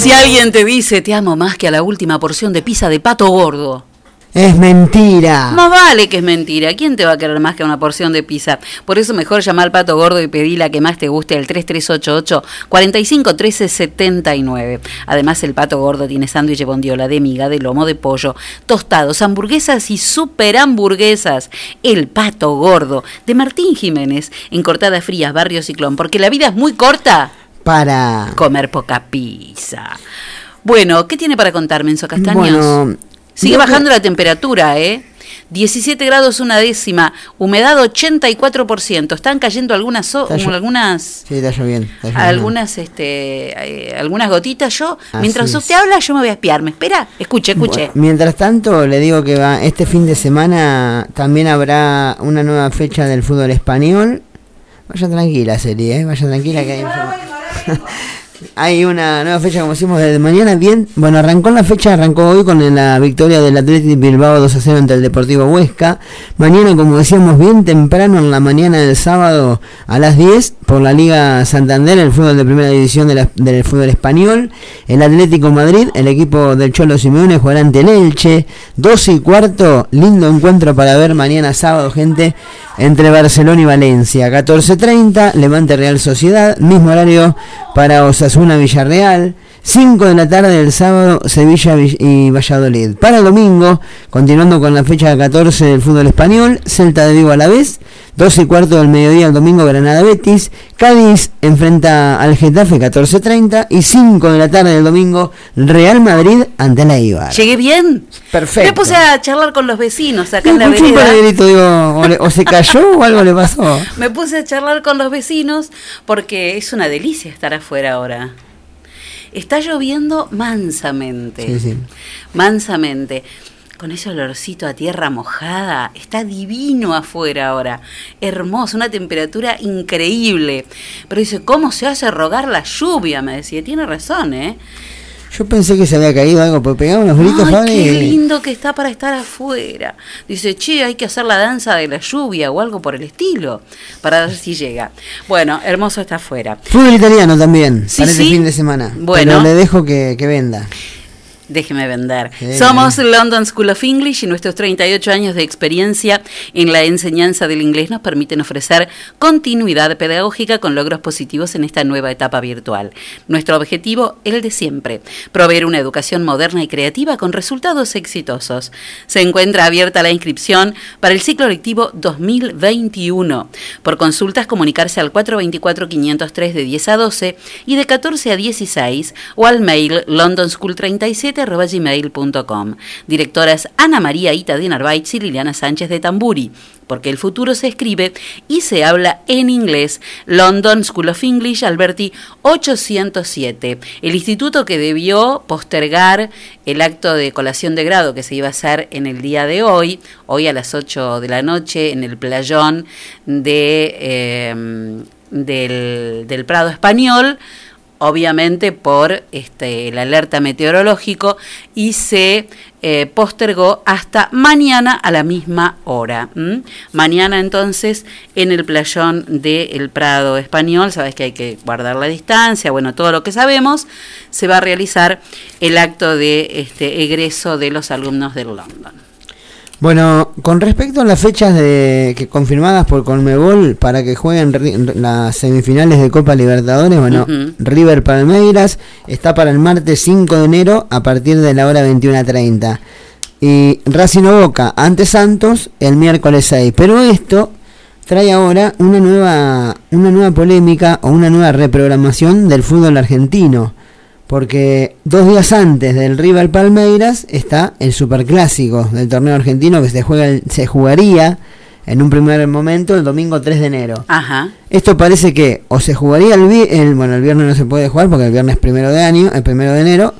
Si alguien te dice te amo más que a la última porción de pizza de pato gordo. Es mentira. Más vale que es mentira. ¿Quién te va a querer más que una porción de pizza? Por eso mejor llamar al pato gordo y pedí la que más te guste al 3388-451379. Además, el pato gordo tiene sándwich de bondiola, de miga, de lomo, de pollo, tostados, hamburguesas y super hamburguesas. El pato gordo de Martín Jiménez en Cortada Frías, Barrio Ciclón. Porque la vida es muy corta para. Comer poca pizza. Bueno, ¿qué tiene para contarme, Enzo Castaños? Bueno, Sigue que- bajando la temperatura, ¿eh? 17 grados una décima, humedad 84%. Están cayendo algunas so- Está algunas Sí, está lloviendo. está lloviendo. algunas este eh, algunas gotitas yo Así mientras es. usted habla yo me voy a espiar. ¿Me espera? Escuche, escuche. Bueno, mientras tanto, le digo que va este fin de semana también habrá una nueva fecha del fútbol español. Vaya tranquila, serie, ¿eh? vaya tranquila que hay Hay una nueva fecha, como decimos, desde mañana. Bien, bueno, arrancó la fecha, arrancó hoy con la victoria del Athletic Bilbao 2 a 0 ante el Deportivo Huesca. Mañana, como decíamos, bien temprano en la mañana del sábado a las 10 por la Liga Santander, el fútbol de primera división del fútbol español. El Atlético Madrid, el equipo del Cholo Simeone, jugará ante el Elche. 12 y cuarto, lindo encuentro para ver mañana sábado, gente, entre Barcelona y Valencia. 14.30, Levante Real Sociedad, mismo horario para Osasuna Villarreal. 5 de la tarde del sábado, Sevilla Vill- y Valladolid. Para el domingo, continuando con la fecha 14 del fútbol español, Celta de Vigo a la vez. 12 y cuarto del mediodía el domingo, Granada Betis. Cádiz enfrenta al Getafe 14.30. Y 5 de la tarde del domingo, Real Madrid ante la Ibar. Llegué bien. Perfecto. Me puse a charlar con los vecinos acá en la vereda. digo, o, le- o se cayó o algo le pasó. Me puse a charlar con los vecinos porque es una delicia estar afuera ahora. Está lloviendo mansamente. Sí, sí. Mansamente. Con ese olorcito a tierra mojada. Está divino afuera ahora. Hermoso, una temperatura increíble. Pero dice, ¿cómo se hace rogar la lluvia? Me decía. Tiene razón, ¿eh? Yo pensé que se había caído algo, porque pegaba unos gritos, Ay, qué lindo que está para estar afuera. Dice, che, hay que hacer la danza de la lluvia o algo por el estilo, para ver si llega. Bueno, hermoso está afuera. Fútbol italiano también, Sí, para este sí. fin de semana. Bueno. Pero le dejo que, que venda. Déjeme vender. Somos London School of English y nuestros 38 años de experiencia en la enseñanza del inglés nos permiten ofrecer continuidad pedagógica con logros positivos en esta nueva etapa virtual. Nuestro objetivo, el de siempre, proveer una educación moderna y creativa con resultados exitosos. Se encuentra abierta la inscripción para el ciclo lectivo 2021. Por consultas, comunicarse al 424-503 de 10 a 12 y de 14 a 16 o al mail londonschool37.gmail.com. Directoras Ana María Ita de Narváez y Liliana Sánchez de Tamburi. Porque el futuro se escribe y se habla en inglés. London School of English, Alberti 807. El instituto que debió postergar el acto de colación de grado que se iba a hacer en el día de hoy, hoy a las 8 de la noche, en el playón de, eh, del Prado Español obviamente por este, el alerta meteorológico y se eh, postergó hasta mañana a la misma hora. Mañana entonces en el playón del Prado Español, sabes que hay que guardar la distancia, bueno, todo lo que sabemos, se va a realizar el acto de este, egreso de los alumnos del London. Bueno, con respecto a las fechas de que confirmadas por Conmebol para que jueguen ri- las semifinales de Copa Libertadores, bueno. River Palmeiras está para el martes 5 de enero a partir de la hora 21.30. Y Racing o Boca ante Santos el miércoles 6. Pero esto trae ahora una nueva, una nueva polémica o una nueva reprogramación del fútbol argentino. Porque dos días antes del River Palmeiras está el superclásico del torneo argentino que se, juega, se jugaría en un primer momento el domingo 3 de enero. Ajá. Esto parece que o se jugaría el, vi- el bueno el viernes no se puede jugar porque el viernes primero de año, el primero de enero.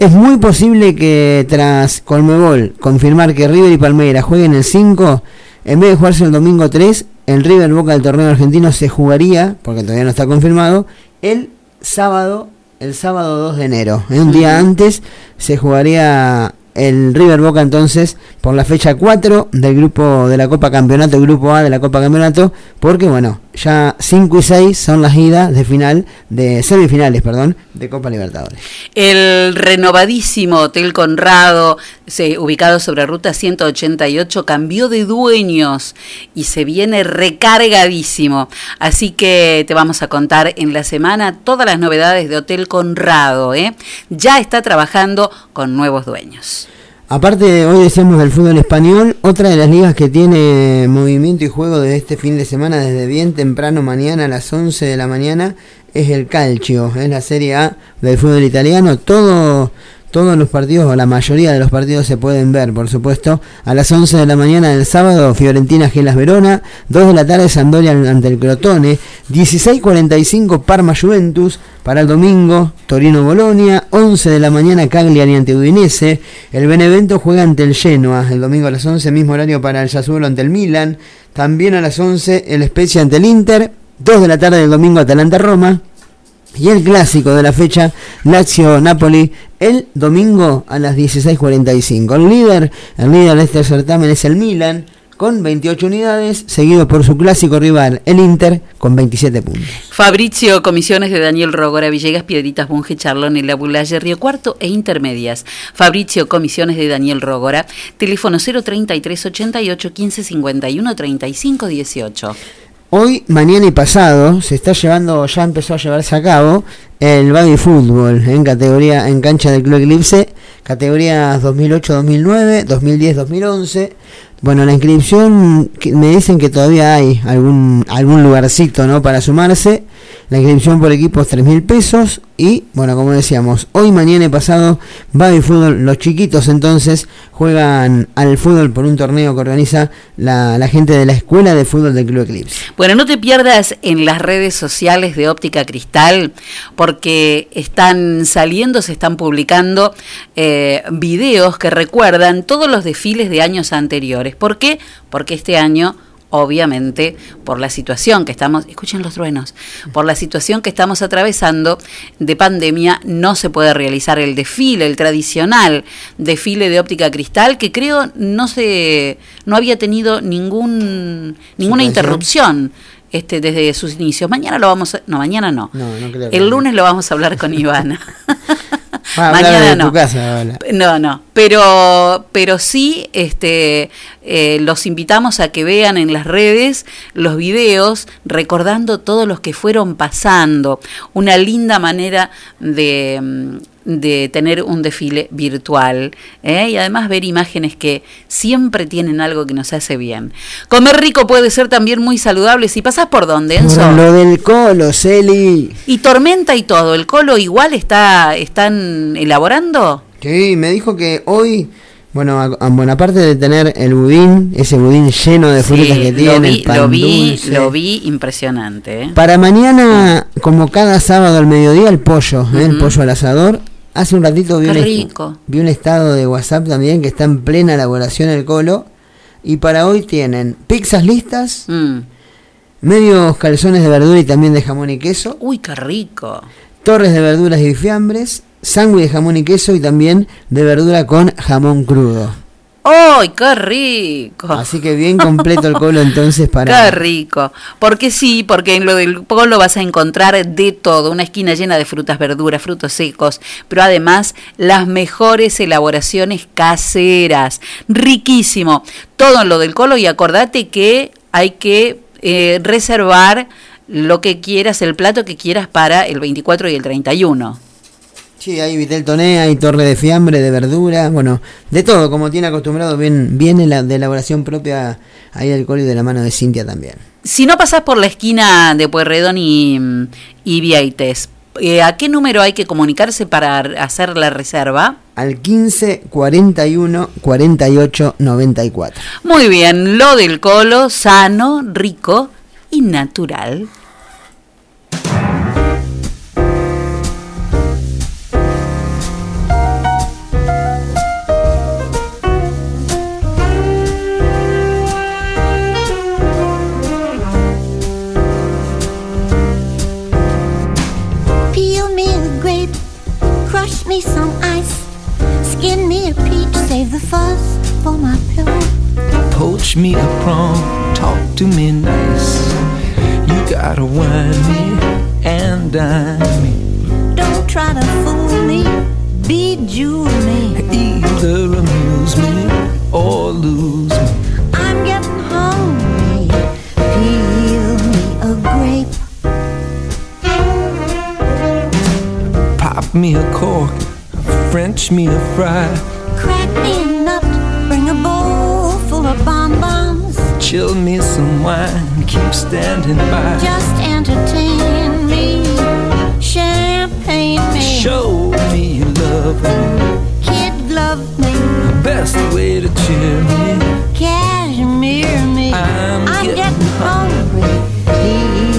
Es muy posible que tras Colmebol confirmar que River y Palmeiras jueguen el 5, en vez de jugarse el domingo 3, el River Boca del torneo argentino se jugaría, porque todavía no está confirmado, el sábado, el sábado 2 de enero. ¿eh? Un día antes se jugaría el River Boca entonces por la fecha 4 del grupo de la Copa Campeonato, el grupo A de la Copa Campeonato, porque bueno, ya 5 y 6 son las idas de final, de semifinales, perdón, de Copa Libertadores. El renovadísimo Hotel Conrado, se- ubicado sobre ruta 188, cambió de dueños y se viene recargadísimo. Así que te vamos a contar en la semana todas las novedades de Hotel Conrado. ¿eh? Ya está trabajando con nuevos dueños. Aparte, hoy decíamos del fútbol español, otra de las ligas que tiene movimiento y juego de este fin de semana desde bien temprano mañana a las 11 de la mañana es el Calcio, es la Serie A del fútbol italiano. Todo, todos los partidos, o la mayoría de los partidos se pueden ver, por supuesto. A las 11 de la mañana del sábado, Fiorentina Gelas Verona, 2 de la tarde Sampdoria ante el Crotone, 16.45 Parma Juventus, para el domingo Torino Bolonia, 11 de la mañana Cagliari ante Udinese, el Benevento juega ante el Genoa, el domingo a las 11, mismo horario para el Sassuolo ante el Milan, también a las 11 el Spezia ante el Inter, 2 de la tarde del domingo Atalanta Roma, y el clásico de la fecha, Lazio-Napoli, el domingo a las 16.45. El líder, el líder de este certamen es el Milan, con 28 unidades, seguido por su clásico rival, el Inter, con 27 puntos. Fabricio, comisiones de Daniel Rogora, Villegas, Piedritas, Bunge, Charlón, El Abulaye, Río Cuarto e Intermedias. Fabricio, comisiones de Daniel Rogora, teléfono 033 88 15 51 35 18. Hoy, mañana y pasado se está llevando, ya empezó a llevarse a cabo el baby fútbol en categoría, en cancha del Club Eclipse, categorías 2008-2009, 2010-2011. Bueno, la inscripción, me dicen que todavía hay algún, algún lugarcito, ¿no? Para sumarse. La inscripción por equipo es 3 mil pesos. Y, bueno, como decíamos, hoy, mañana y pasado, baby fútbol. Los chiquitos entonces juegan al fútbol por un torneo que organiza la, la gente de la Escuela de Fútbol del Club Eclipse. Bueno, no te pierdas en las redes sociales de Óptica Cristal, porque están saliendo, se están publicando eh, videos que recuerdan todos los desfiles de años anteriores. ¿Por qué? Porque este año obviamente por la situación que estamos, escuchen los truenos, por la situación que estamos atravesando de pandemia no se puede realizar el desfile, el tradicional desfile de óptica cristal que creo no se no había tenido ningún ninguna interrupción este desde sus inicios. Mañana lo vamos a, no, mañana no. No, no creo que El no. lunes lo vamos a hablar con Ivana. Mañana no. casa. No, no, pero, pero sí este, eh, los invitamos a que vean en las redes los videos recordando todos los que fueron pasando. Una linda manera de, mm, de tener un desfile virtual ¿eh? y además ver imágenes que siempre tienen algo que nos hace bien. Comer rico puede ser también muy saludable si pasas por dónde, Enzo. Por lo del colo, Celi. Y tormenta y todo, ¿el colo igual está están elaborando? Sí, me dijo que hoy, bueno, a, a- bueno, aparte de tener el budín, ese budín lleno de frutas Sí, que lo tiene, vi, el pan lo vi, dulce. lo vi impresionante. ¿eh? Para mañana, como cada sábado al mediodía, el pollo, ¿eh? el pollo al asador. Hace un ratito vi Qué un, est- rico. vi un estado de WhatsApp también que está en plena elaboración el colo. Y para hoy tienen pizzas listas, Mm. medios calzones de verdura y también de jamón y queso, Uy, qué rico. torres de verduras y fiambres, sándwich de jamón y queso y también de verdura con jamón crudo. ¡Ay, qué rico! Así que bien completo el colo entonces para... Qué rico. Porque sí, porque en lo del polo vas a encontrar de todo, una esquina llena de frutas, verduras, frutos secos, pero además las mejores elaboraciones caseras. Riquísimo. Todo en lo del colo y acordate que hay que eh, reservar lo que quieras, el plato que quieras para el 24 y el 31. Sí, hay vitel toné, hay torre de fiambre, de verdura, bueno, de todo, como tiene acostumbrado, bien, bien la, de elaboración propia ahí del colo y de la mano de Cintia también. Si no pasás por la esquina de Pueyrredón y, y Vieites, eh, ¿a qué número hay que comunicarse para hacer la reserva? Al 15 41 48 94. Muy bien, lo del colo, sano, rico y natural. Fuzz for my pillow. Poach me a prawn, talk to me nice. You to wine me and dine me. Don't try to fool me, bejewel me. Either amuse me or lose me. I'm getting hungry. Peel me a grape. Pop me a cork, French me a fry. Crack me Chill me some wine, keep standing by. Just entertain me. Champagne me. Show me you love me. Kid glove me. Best way to cheer me. Cashmere me. I'm getting, getting hungry. Peel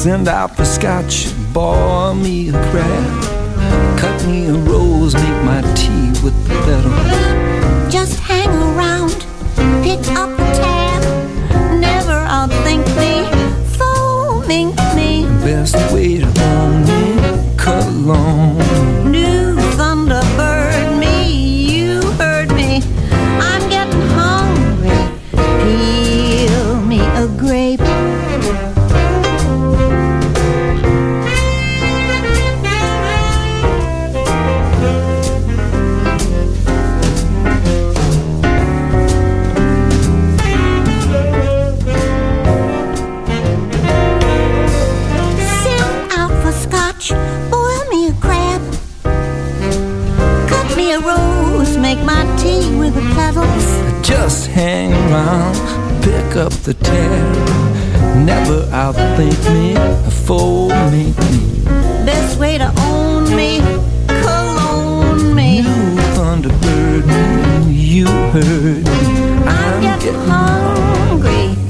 send out the scotch, boil me a crab. Cut me a rose, make my tea with the petals. just hang around, pick up the tab. Never outthink me, foaming me. Best way to own me, cologne. New hang around, pick up the tab. Never outthink me, foaming me. Best way to own me, cologne me. New Thunderbird you heard me. I'm Getting hungry.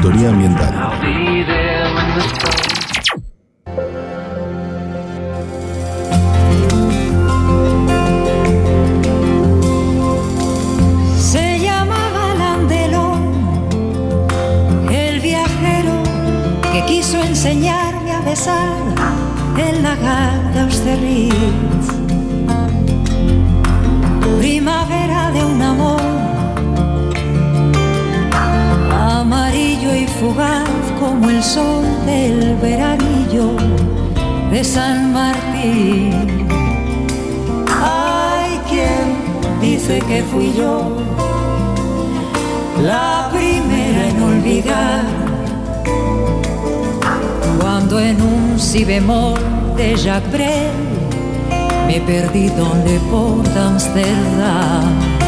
Ambiental. Se llamaba Landelón, el viajero que quiso enseñarme a besar el lagar de Austerlitz. Primavera de un amor fugaz como el sol del veranillo de San Martín. Hay quien dice que fui yo la primera en olvidar cuando en un si bemol de Jacques me perdí donde por Amsterdam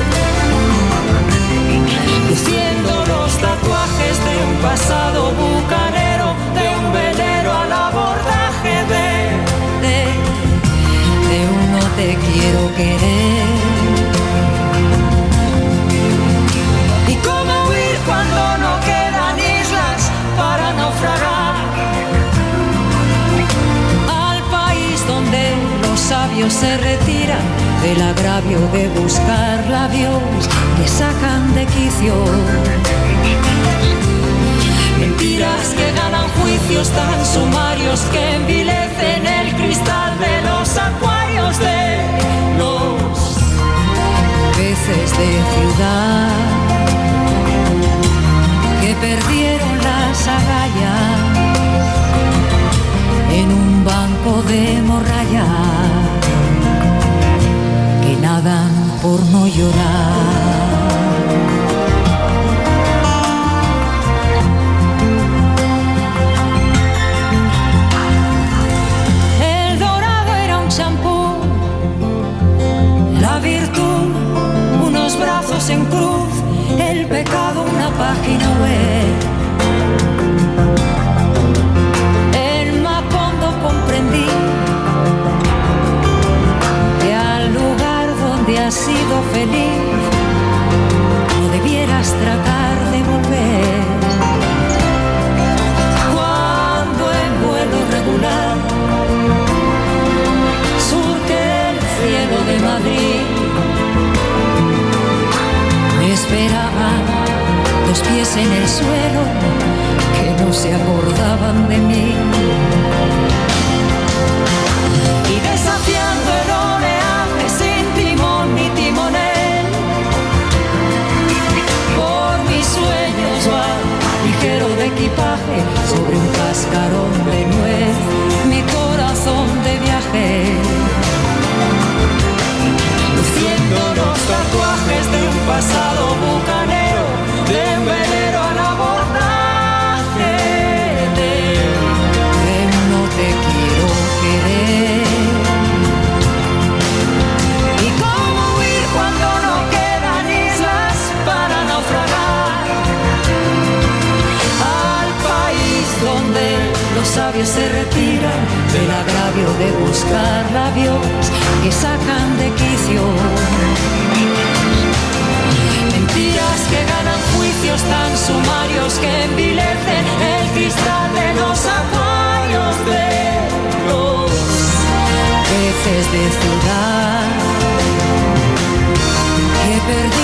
Los tatuajes de un pasado bucanero, de un velero al abordaje de, de, de un te quiero querer. ¿Y cómo huir cuando no quedan islas para naufragar? Al país donde los sabios se retiran del agravio de buscar labios que sacan de quicio. Mentiras que ganan juicios tan sumarios que envilecen el cristal de los acuarios de los peces de ciudad que perdieron las agallas en un banco de morralla por no llorar. El dorado era un champú, la virtud unos brazos en cruz, el pecado una página web. los pies en el suelo, que no se acordaban de mí. Y desafiando el oleaje sin timón ni timonel, por mis sueños va ligero de equipaje sobre un cascarón de nuez, mi corazón de viaje. Luciendo los tatuajes de un pasado bucal sabios se retiran del agravio de buscar labios que sacan de quicio. Mentiras que ganan juicios tan sumarios que envilecen el cristal de los acuarios de los peces de ciudad que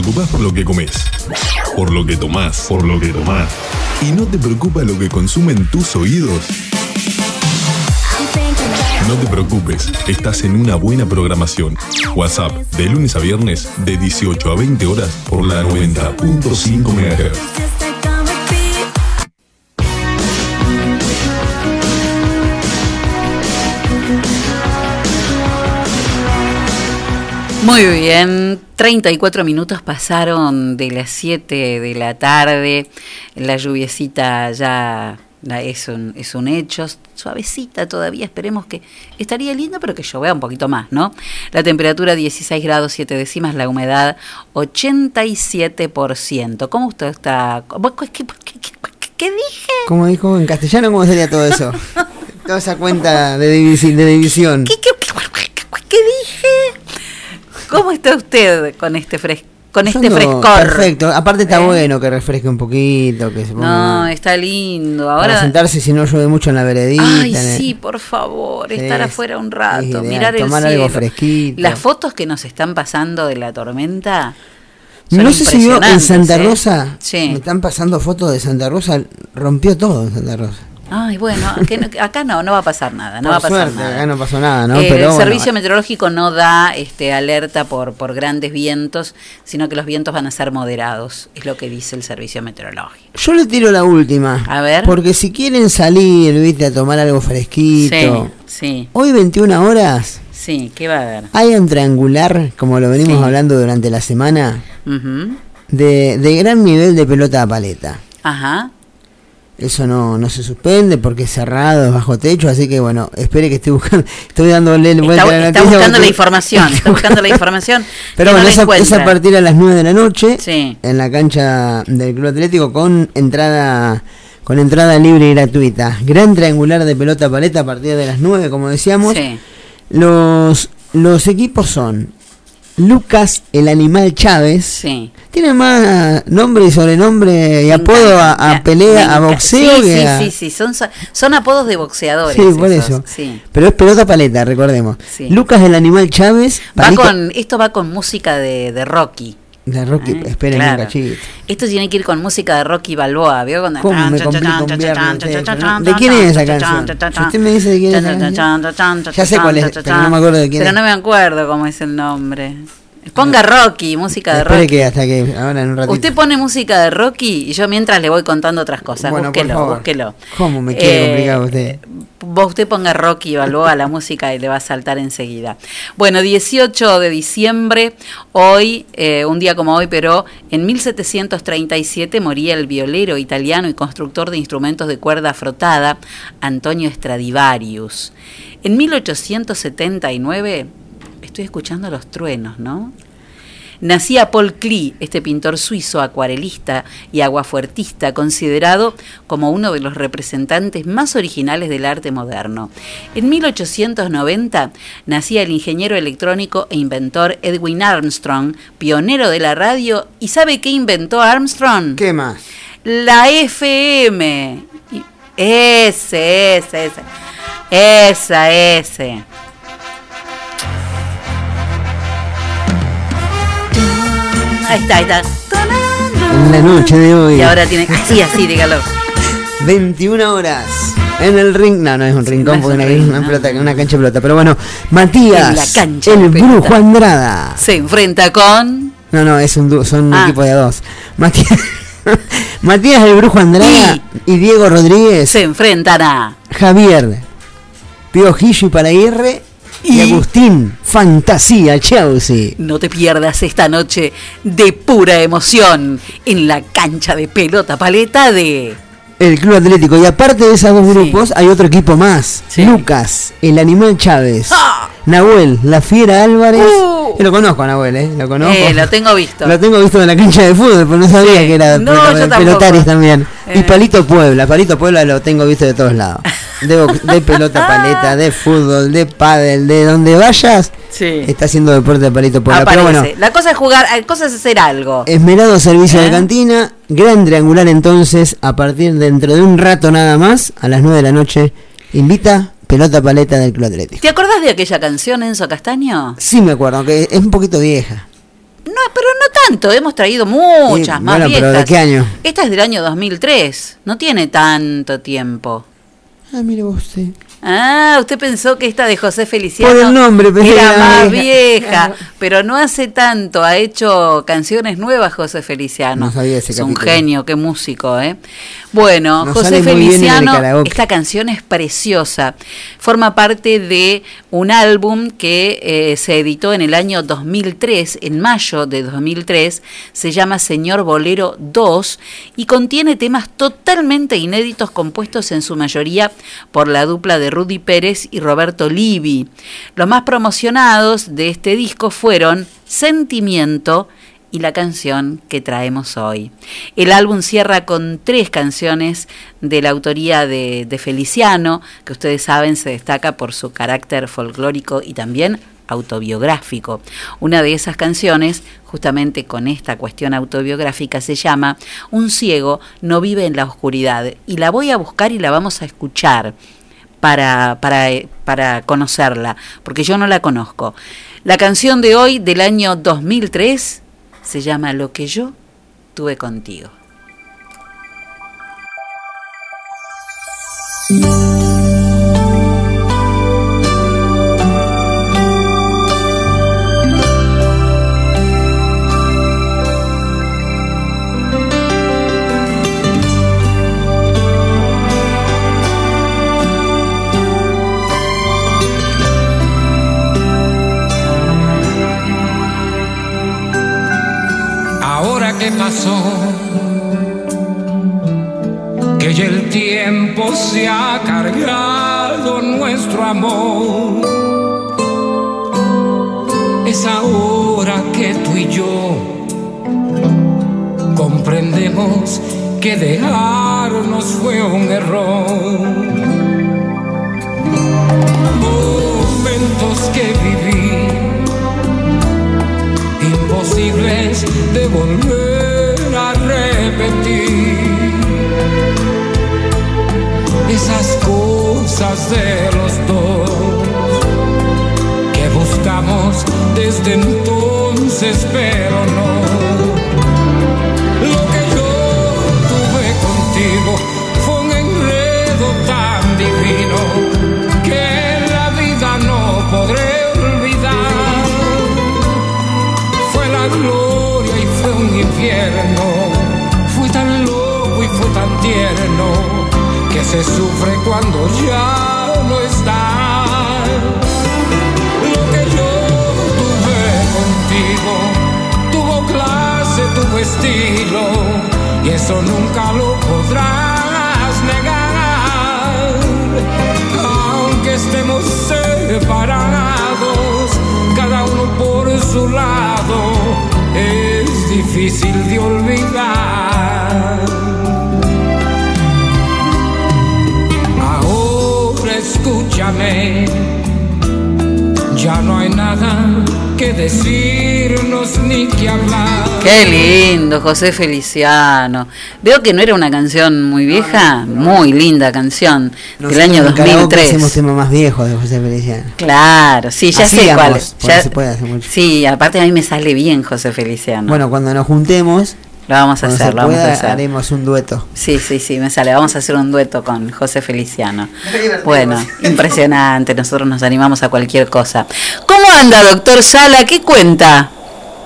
preocupas por lo que comes, por lo que tomás, por lo que tomás. Y no te preocupa lo que consumen tus oídos. No te preocupes, estás en una buena programación. WhatsApp, de lunes a viernes, de 18 a 20 horas por la 90.5 MHz. Muy bien, 34 minutos pasaron de las 7 de la tarde, la lluviecita ya es un, es un hecho, suavecita todavía, esperemos que estaría lindo, pero que llovea un poquito más, ¿no? La temperatura 16 grados 7 décimas, la humedad 87%. ¿Cómo usted está? ¿Vos ¿Qué, qué- qué- qué- dije? ¿Cómo dijo en castellano? ¿Cómo sería todo eso? Toda esa cuenta de, divisi- de división. ¿Qué? ¿Cómo está usted con este fres con este frescor? Perfecto. Aparte está ¿Eh? bueno que refresque un poquito, que se ponga No, está lindo. para Ahora sentarse si no llueve mucho en la veredita. Ay, el- sí, por favor, estar es- afuera un rato, ideal, mirar el tomar cielo. algo fresquito. Las fotos que nos están pasando de la tormenta son No sé si vio en Santa ¿eh? Rosa. Sí. Me están pasando fotos de Santa Rosa. Rompió todo en Santa Rosa. Ay, bueno, acá no, no va a pasar nada, no Por va a pasar suerte, nada. acá no pasó nada, ¿no? Eh, Pero el bueno, servicio meteorológico no da este, alerta por, por grandes vientos, sino que los vientos van a ser moderados, es lo que dice el servicio meteorológico. Yo le tiro la última. A ver. Porque si quieren salir, viste, a tomar algo fresquito. Sí, Hoy 21 horas sí, ¿qué va a haber? hay un triangular, como lo venimos Sí. hablando durante la semana, de, de gran nivel de pelota a paleta. Ajá. Eso no, no se suspende porque es cerrado, es bajo techo, así que bueno, espere que estoy buscando, estoy dándole vuelta Está, a la está buscando la información, está buscando la información. Pero bueno, no es, a partir de las 9 de la noche Sí. en la cancha del Club Atlético con entrada con entrada libre y gratuita. Gran triangular de pelota paleta a partir de las 9, como decíamos. Sí. Los los equipos son Lucas el Animal Chávez. Sí. Tiene más nombre y sobrenombre y apodo a, pelea, a boxeo Sí, que sí, sí, sí, son, son apodos de boxeadores. Sí, por esos, eso. Sí. Pero es pelota paleta, recordemos. Sí. Lucas el Animal Chávez. Va palita- con, esto va con música de, de Rocky. De Rocky, Eh, esperen claro. un cachito. Esto tiene que ir con música de Rocky Balboa, ¿vio? Cuando- ¿Cómo me? ¿De quién es esa canción? Si usted me dice de quién es esa canción, ya sé cuál es, pero no me acuerdo de quién Pero es. no me acuerdo cómo es el nombre. Ponga Rocky, música de Rocky. que hasta que ahora en un ratito. Usted pone música de Rocky y yo mientras le voy contando otras cosas. Bueno, por búsquelo, favor. búsquelo. ¿Cómo me quiere Eh, complicar usted? Usted ponga Rocky Balboa la música y le va a saltar enseguida. Bueno, 18 de diciembre, hoy, eh, un día como hoy, pero en 1737 moría el violero italiano y constructor de instrumentos de cuerda frotada, Antonio Stradivarius. En 1879, estoy escuchando los truenos, ¿no? Nacía Paul Klee, este pintor suizo, acuarelista y aguafuertista, considerado como uno de los representantes más originales del arte moderno. En 1890 nacía el ingeniero electrónico e inventor Edwin Armstrong, pionero de la radio. ¿Y sabe qué inventó Armstrong? ¿Qué más? La FM. Ese, ese, ese. Esa, ese. Ahí está, ahí está. En la noche de hoy. Y ahora tiene. Así, así, dígalo. 21 horas. En el ring, no, no es un rincón es porque un una, ring, una no. pelota, una cancha de pelota. Pero bueno, Matías, En la cancha el de brujo Andrada. Se enfrenta con. No, no, es un son un Ah. equipo de dos. Matías, Matías el brujo Andrada y, Diego Rodríguez. Se enfrentan a. Javier, Piojillo y Paraguirre Y Agustín, Fantasía Chelsea. No te pierdas esta noche de pura emoción en la cancha de pelota paleta de... El Club Atlético. Y aparte de esos dos grupos, hay otro equipo más. Lucas, el Animal Chávez. ¡Ah! Nahuel, la Fiera Álvarez. Yo lo conozco a Nahuel, ¿eh? Lo conozco. Uh. Eh, lo tengo visto. Lo tengo visto en la cancha de fútbol, pero no sabía que era No, pelotaris también. Y Eh. Palito Puebla. Palito Puebla lo tengo visto de todos lados. De, de pelota paleta, de fútbol, de pádel, de donde vayas. Sí. Está haciendo deporte de Palito Puebla. Aparece. Pero bueno, La cosa es jugar, la cosa es hacer algo. Esmerado servicio ¿Eh? de cantina, gran triangular entonces, a partir dentro de un rato nada más, a las 9 de la noche, invita pelota paleta del Club Atlético. ¿Te acordás de aquella canción, Enzo Castaño? Sí me acuerdo, que es un poquito vieja. No, pero no tanto, hemos traído muchas Sí, más bueno, pero viejas. ¿de qué año? Esta es del año 2003, no tiene tanto tiempo. Ah, mire vos, sí. Ah, usted pensó que esta de José Feliciano Por el nombre, pensé que era más vieja. vieja, pero no hace tanto, ha hecho canciones nuevas José Feliciano. No sabía ese es un genio, qué músico, ¿eh? Bueno, Nos José Feliciano, esta canción es preciosa. Forma parte de un álbum que eh, se editó en el año 2003, en mayo de 2003, se llama Señor Bolero 2 y contiene temas totalmente inéditos compuestos en su mayoría por la dupla de Rudy Pérez y Roberto Livi. Los más promocionados de este disco fueron Sentimiento y la canción que traemos hoy. El álbum cierra con tres canciones de la autoría de, de Feliciano, que ustedes saben se destaca por su carácter folclórico y también autobiográfico. Una de esas canciones, justamente con esta cuestión autobiográfica, se llama Un ciego no vive en la oscuridad y la voy a buscar y la vamos a escuchar para, para, para conocerla, porque yo no la conozco. La canción de hoy, del año 2003, se llama Lo que yo tuve contigo. Se ha cargado nuestro amor. Es ahora que tú y yo comprendemos que dejarnos fue un error. Momentos que viví imposibles de volver cosas de los dos que buscamos desde entonces, pero no. Lo que yo tuve contigo fue un enredo tan divino que la vida no podré olvidar fue la gloria y fue un infierno. Fui tan loco y fue tan tierno que se sufre cuando ya no está. Lo que yo tuve contigo tuvo clase, tuvo estilo y eso nunca lo podrás negar. Aunque estemos separados, cada uno por su lado, es difícil de olvidar. Escúchame, ya no hay nada que decirnos ni que hablar. Qué lindo, José Feliciano. Veo que no era una canción muy vieja, muy linda canción del Nosotros año en karaoke 2003. hacemos temas más viejos de José Feliciano. Claro, sí, ya sé cuál Ya- se puede hacer mucho. Sí, aparte a mí me sale bien José Feliciano. Bueno, cuando nos juntemos, lo vamos a cuando hacer, lo vamos a hacer. haremos un dueto. Sí, sí, sí, me sale. Vamos a hacer un dueto con José Feliciano. Bueno, impresionante. Nosotros nos animamos a cualquier cosa. ¿Cómo anda, doctor Sala? ¿Qué cuenta?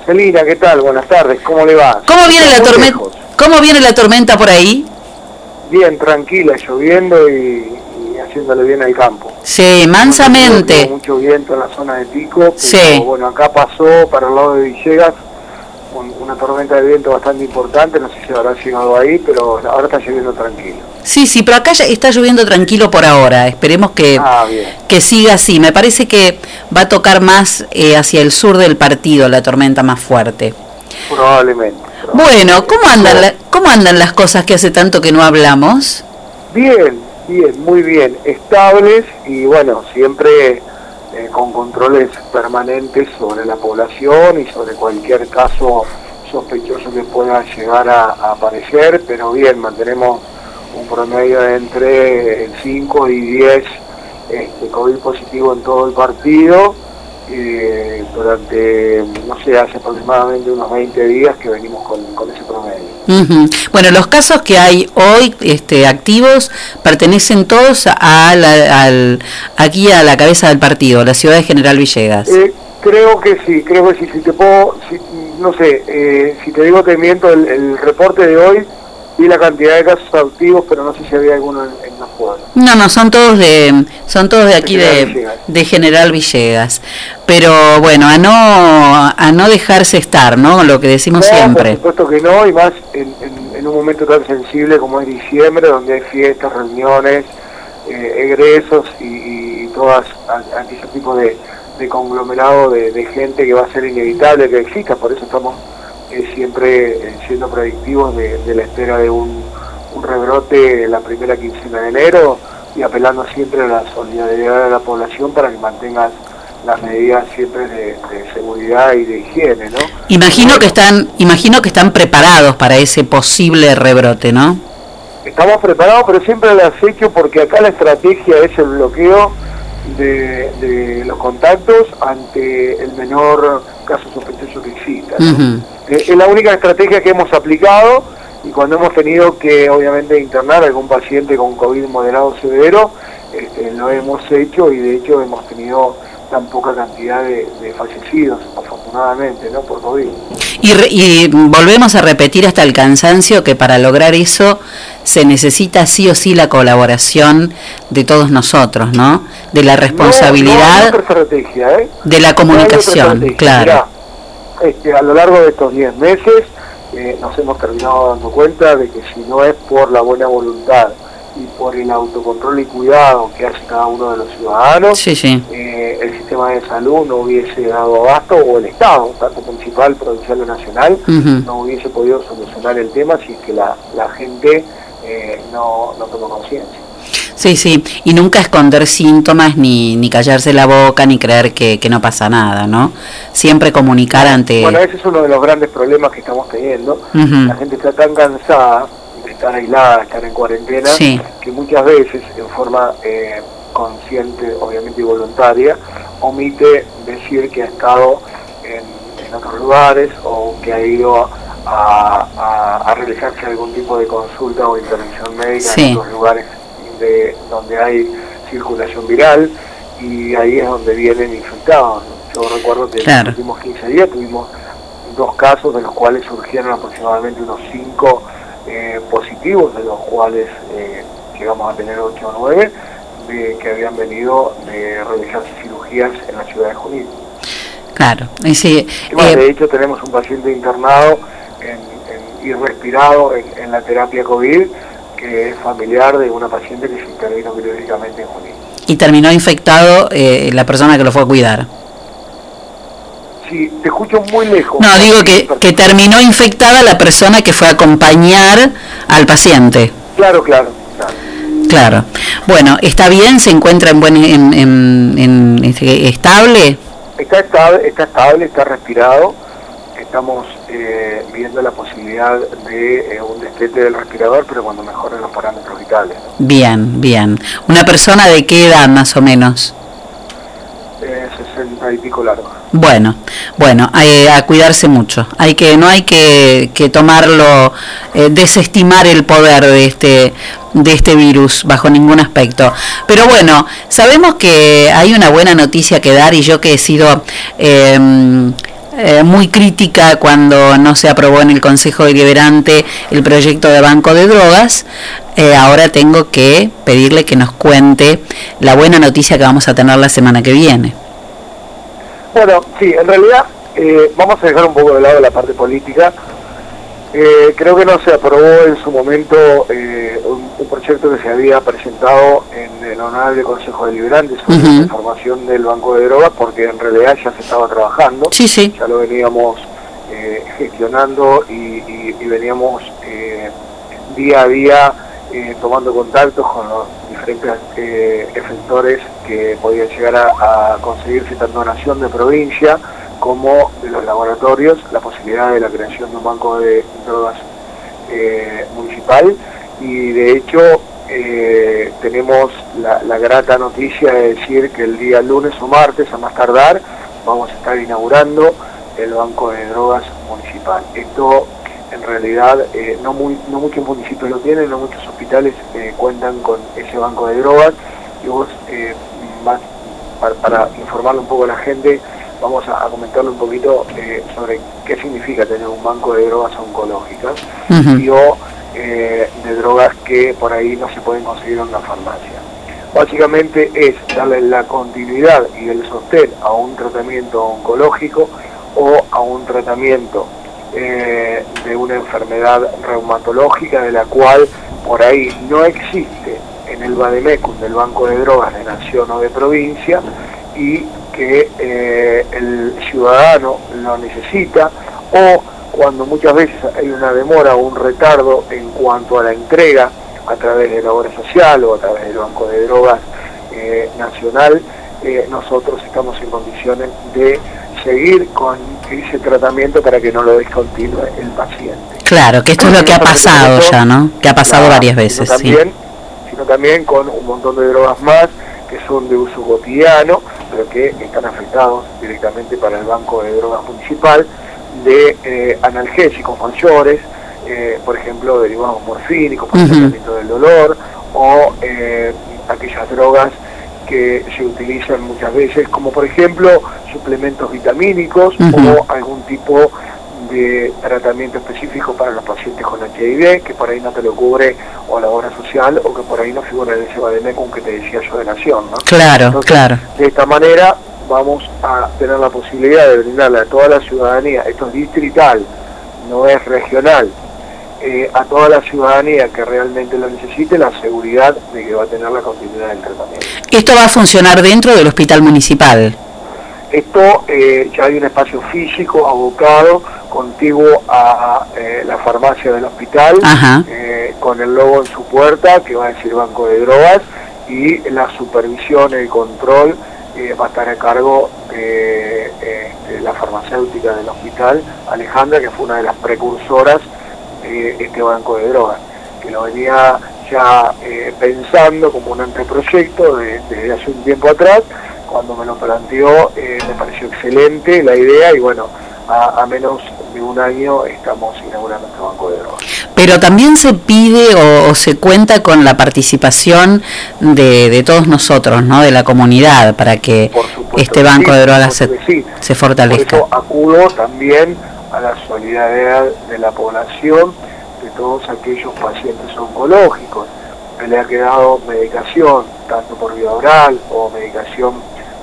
Celina, ¿qué tal? Buenas tardes, ¿cómo le va? ¿Cómo viene la tormenta? ¿Cómo viene la tormenta por ahí? Bien, tranquila, lloviendo y, y haciéndole bien al campo. Sí, mansamente. Mucho viento en la zona de Pico, pero Sí. bueno, acá pasó para el lado de Villegas un- una tormenta de viento bastante importante, no sé si habrá llegado ahí, pero ahora está lloviendo tranquilo. Sí, sí, pero acá ya está lloviendo tranquilo por ahora. Esperemos que, Ah, que siga así. Me parece que va a tocar más eh, hacia el sur del partido la tormenta más fuerte. Probablemente. Bueno, ¿cómo andan, la- ¿cómo andan las cosas que hace tanto que no hablamos? Bien, bien, muy bien, estables y bueno, siempre eh, con controles permanentes sobre la población y sobre cualquier caso sospechoso que pueda llegar a, aparecer, pero bien, mantenemos un promedio de entre 5 y 10 este, COVID positivo en todo el partido. Eh, durante, no sé, hace aproximadamente unos 20 días que venimos con, con ese promedio. Ujú. Bueno, los casos que hay hoy este, activos pertenecen todos a la- al, aquí a la cabeza del partido, la ciudad de General Villegas. Eh, creo que sí, creo que sí. Si te puedo, si- no sé, eh, si te digo te miento, el, el reporte de hoy vi la cantidad de casos activos, pero no sé si había alguno en, en los pueblos. No, no, son todos de, son todos de aquí General de, Villegas. de General Villegas. Pero bueno, a no, a no dejarse estar, ¿no? Lo que decimos No, siempre. Por supuesto que no, y más en, en- en un momento tan sensible como es diciembre, donde hay fiestas, reuniones, eh, egresos y, y todas a- aquellos tipos de, de conglomerado de, de gente que va a ser inevitable que exista, por eso estamos eh, siempre siendo predictivos de, de la espera de un, un rebrote la primera quincena de enero y apelando siempre a la solidaridad de la población para que mantengan las medidas siempre de, de seguridad y de higiene, ¿no? Imagino que están, imagino que están preparados para ese posible rebrote, ¿no? Estamos preparados, pero siempre lo has hecho porque acá la estrategia es el bloqueo de, de los contactos ante el menor caso sospechoso que exista. Eh, Es la única estrategia que hemos aplicado y cuando hemos tenido que obviamente internar a algún paciente con COVID moderado severo, este, lo hemos hecho y de hecho hemos tenido tan poca cantidad de, de fallecidos, afortunadamente, ¿no? Por COVID. Y, re- y volvemos a repetir hasta el cansancio que para lograr eso se necesita sí o sí la colaboración de todos nosotros, ¿no? De la No, no hay responsabilidad estrategia, ¿eh? de la comunicación, claro. Mirá, este, a lo largo de estos 10 meses eh, nos hemos terminado dando cuenta de que si no es por la buena voluntad y por el autocontrol y cuidado que hace cada uno de los ciudadanos, Sí, sí. eh, el sistema de salud no hubiese dado abasto, o el Estado, tanto municipal, provincial o nacional, no hubiese podido solucionar el tema si es que la, la gente eh, no, no tomó conciencia. Sí, sí, y nunca esconder síntomas ni, ni callarse la boca ni creer que, que no pasa nada, ¿no? Siempre comunicar ante... Bueno, ese es uno de los grandes problemas que estamos teniendo. La gente está tan cansada estar aislada, estar en cuarentena, Sí. que muchas veces, en forma eh, consciente, obviamente y voluntaria, omite decir que ha estado en, en otros lugares o que ha ido a, a- a realizarse algún tipo de consulta o intervención médica Sí. en otros lugares de, donde hay circulación viral y ahí es donde vienen infectados. Yo recuerdo que Claro. en los últimos 15 días tuvimos dos casos de los cuales surgieron aproximadamente unos 5 positivos, de los cuales eh, llegamos a tener 8 o 9, de, que habían venido de realizarse cirugías en la ciudad de Junín. Claro, y sí, Y eh, de hecho tenemos un paciente internado en- en- y respirado en, en la terapia COVID que es familiar de una paciente que se intervino quirúrgicamente en Junín. y terminó infectado eh, la persona que lo fue a cuidar. Te escucho muy lejos. No, digo que, que terminó infectada la persona que fue a acompañar al paciente. Claro, claro, claro. Claro. Bueno, ¿está bien? ¿Se encuentra en buen en, en- en- este, estable? Está estable, está estable, está respirado. Estamos eh, viendo la posibilidad de eh, un destete del respirador, pero cuando mejoren los parámetros vitales. ¿no? Bien, bien. ¿Una persona de qué edad más o menos? Eh, 60 y pico largo. Bueno, bueno, hay- a cuidarse mucho. Hay que, no hay que, que tomarlo, eh, desestimar el poder de este, de este virus bajo ningún aspecto. Pero bueno, sabemos que hay una buena noticia que dar y yo que he sido eh, eh, muy crítica cuando no se aprobó en el Consejo Deliberante el proyecto de Banco de Drogas. Eh, ahora tengo que pedirle que nos cuente la buena noticia que vamos a tener la semana que viene. Bueno, sí, en realidad eh, vamos a dejar un poco de lado la parte política. Eh, creo que no se aprobó en su momento eh, un, un proyecto que se había presentado en el Honorable Consejo Deliberante sobre Ujú. la información del Banco de Drogas, porque en realidad ya se estaba trabajando. Sí, sí. Ya lo veníamos eh, gestionando y, y- y veníamos eh, día a día eh, tomando contactos con los diferentes eh, efectores que podían llegar a, a conseguirse tanto donación de provincia como de los laboratorios, la posibilidad de la creación de un banco de drogas eh, municipal y de hecho eh, tenemos la, la grata noticia de decir que el día lunes o martes a más tardar vamos a estar inaugurando el banco de drogas municipal. Esto en realidad eh, no, muy, no muchos municipios lo tienen, no muchos hospitales eh, cuentan con ese banco de drogas y vos eh, más para, para informarle un poco a la gente vamos a, a comentarle un poquito eh, sobre qué significa tener un banco de drogas oncológicas y o de drogas que por ahí no se pueden conseguir en una farmacia. Básicamente es darle la continuidad y el sostén a un tratamiento oncológico o a un tratamiento eh, de una enfermedad reumatológica de la cual por ahí no existe en el Bademecum del Banco de Drogas de Nación o de Provincia y que eh, el ciudadano lo necesita o cuando muchas veces hay una demora o un retardo en cuanto a la entrega a través de la obra social o a través del Banco de Drogas eh, Nacional, nosotros estamos en condiciones de seguir con ese tratamiento para que no lo descontinúe el paciente. Claro, que esto es lo que ha pasado ya, ¿no? Que ha pasado Claro, varias sino veces, sí. también, sino también con un montón de drogas más que son de uso cotidiano, pero que están afectados directamente para el Banco de Drogas Municipal, de eh, analgésicos mayores, eh, por ejemplo, derivados morfínicos para el tratamiento del dolor, o eh, aquellas drogas que se utilizan muchas veces, como por ejemplo suplementos vitamínicos o algún tipo de tratamiento específico para los pacientes con HIV, que por ahí no te lo cubre o la obra social, o que por ahí no figura en ese Bademecum que te decía yo de Nación, ¿no? Claro, Entonces, claro. De esta manera vamos a tener la posibilidad de brindarle a toda la ciudadanía, esto es distrital, no es regional, eh, a toda la ciudadanía que realmente lo necesite, la seguridad de que va a tener la continuidad del tratamiento. Esto va a funcionar dentro del hospital municipal. Esto eh, ya hay un espacio físico abocado, contiguo a eh, la farmacia del hospital, con el logo en su puerta que va a decir Banco de Drogas y la supervisión, el control va a estar a cargo de la farmacéutica del hospital, Alejandra, que fue una de las precursoras de este Banco de Drogas, que lo venía ya eh, pensando como un anteproyecto de- desde hace un tiempo atrás cuando me lo planteó eh, me pareció excelente la idea y bueno, a, a menos de un año estamos inaugurando este banco de drogas. Pero también se pide o, o se cuenta con la participación de, de todos nosotros, ¿no? De la comunidad, para que este banco sí, de drogas se, sí. se Por fortalezca. eso acudo también a la solidaridad de la población, de todos aquellos pacientes oncológicos. Que le ha quedado medicación, tanto por vía oral o medicación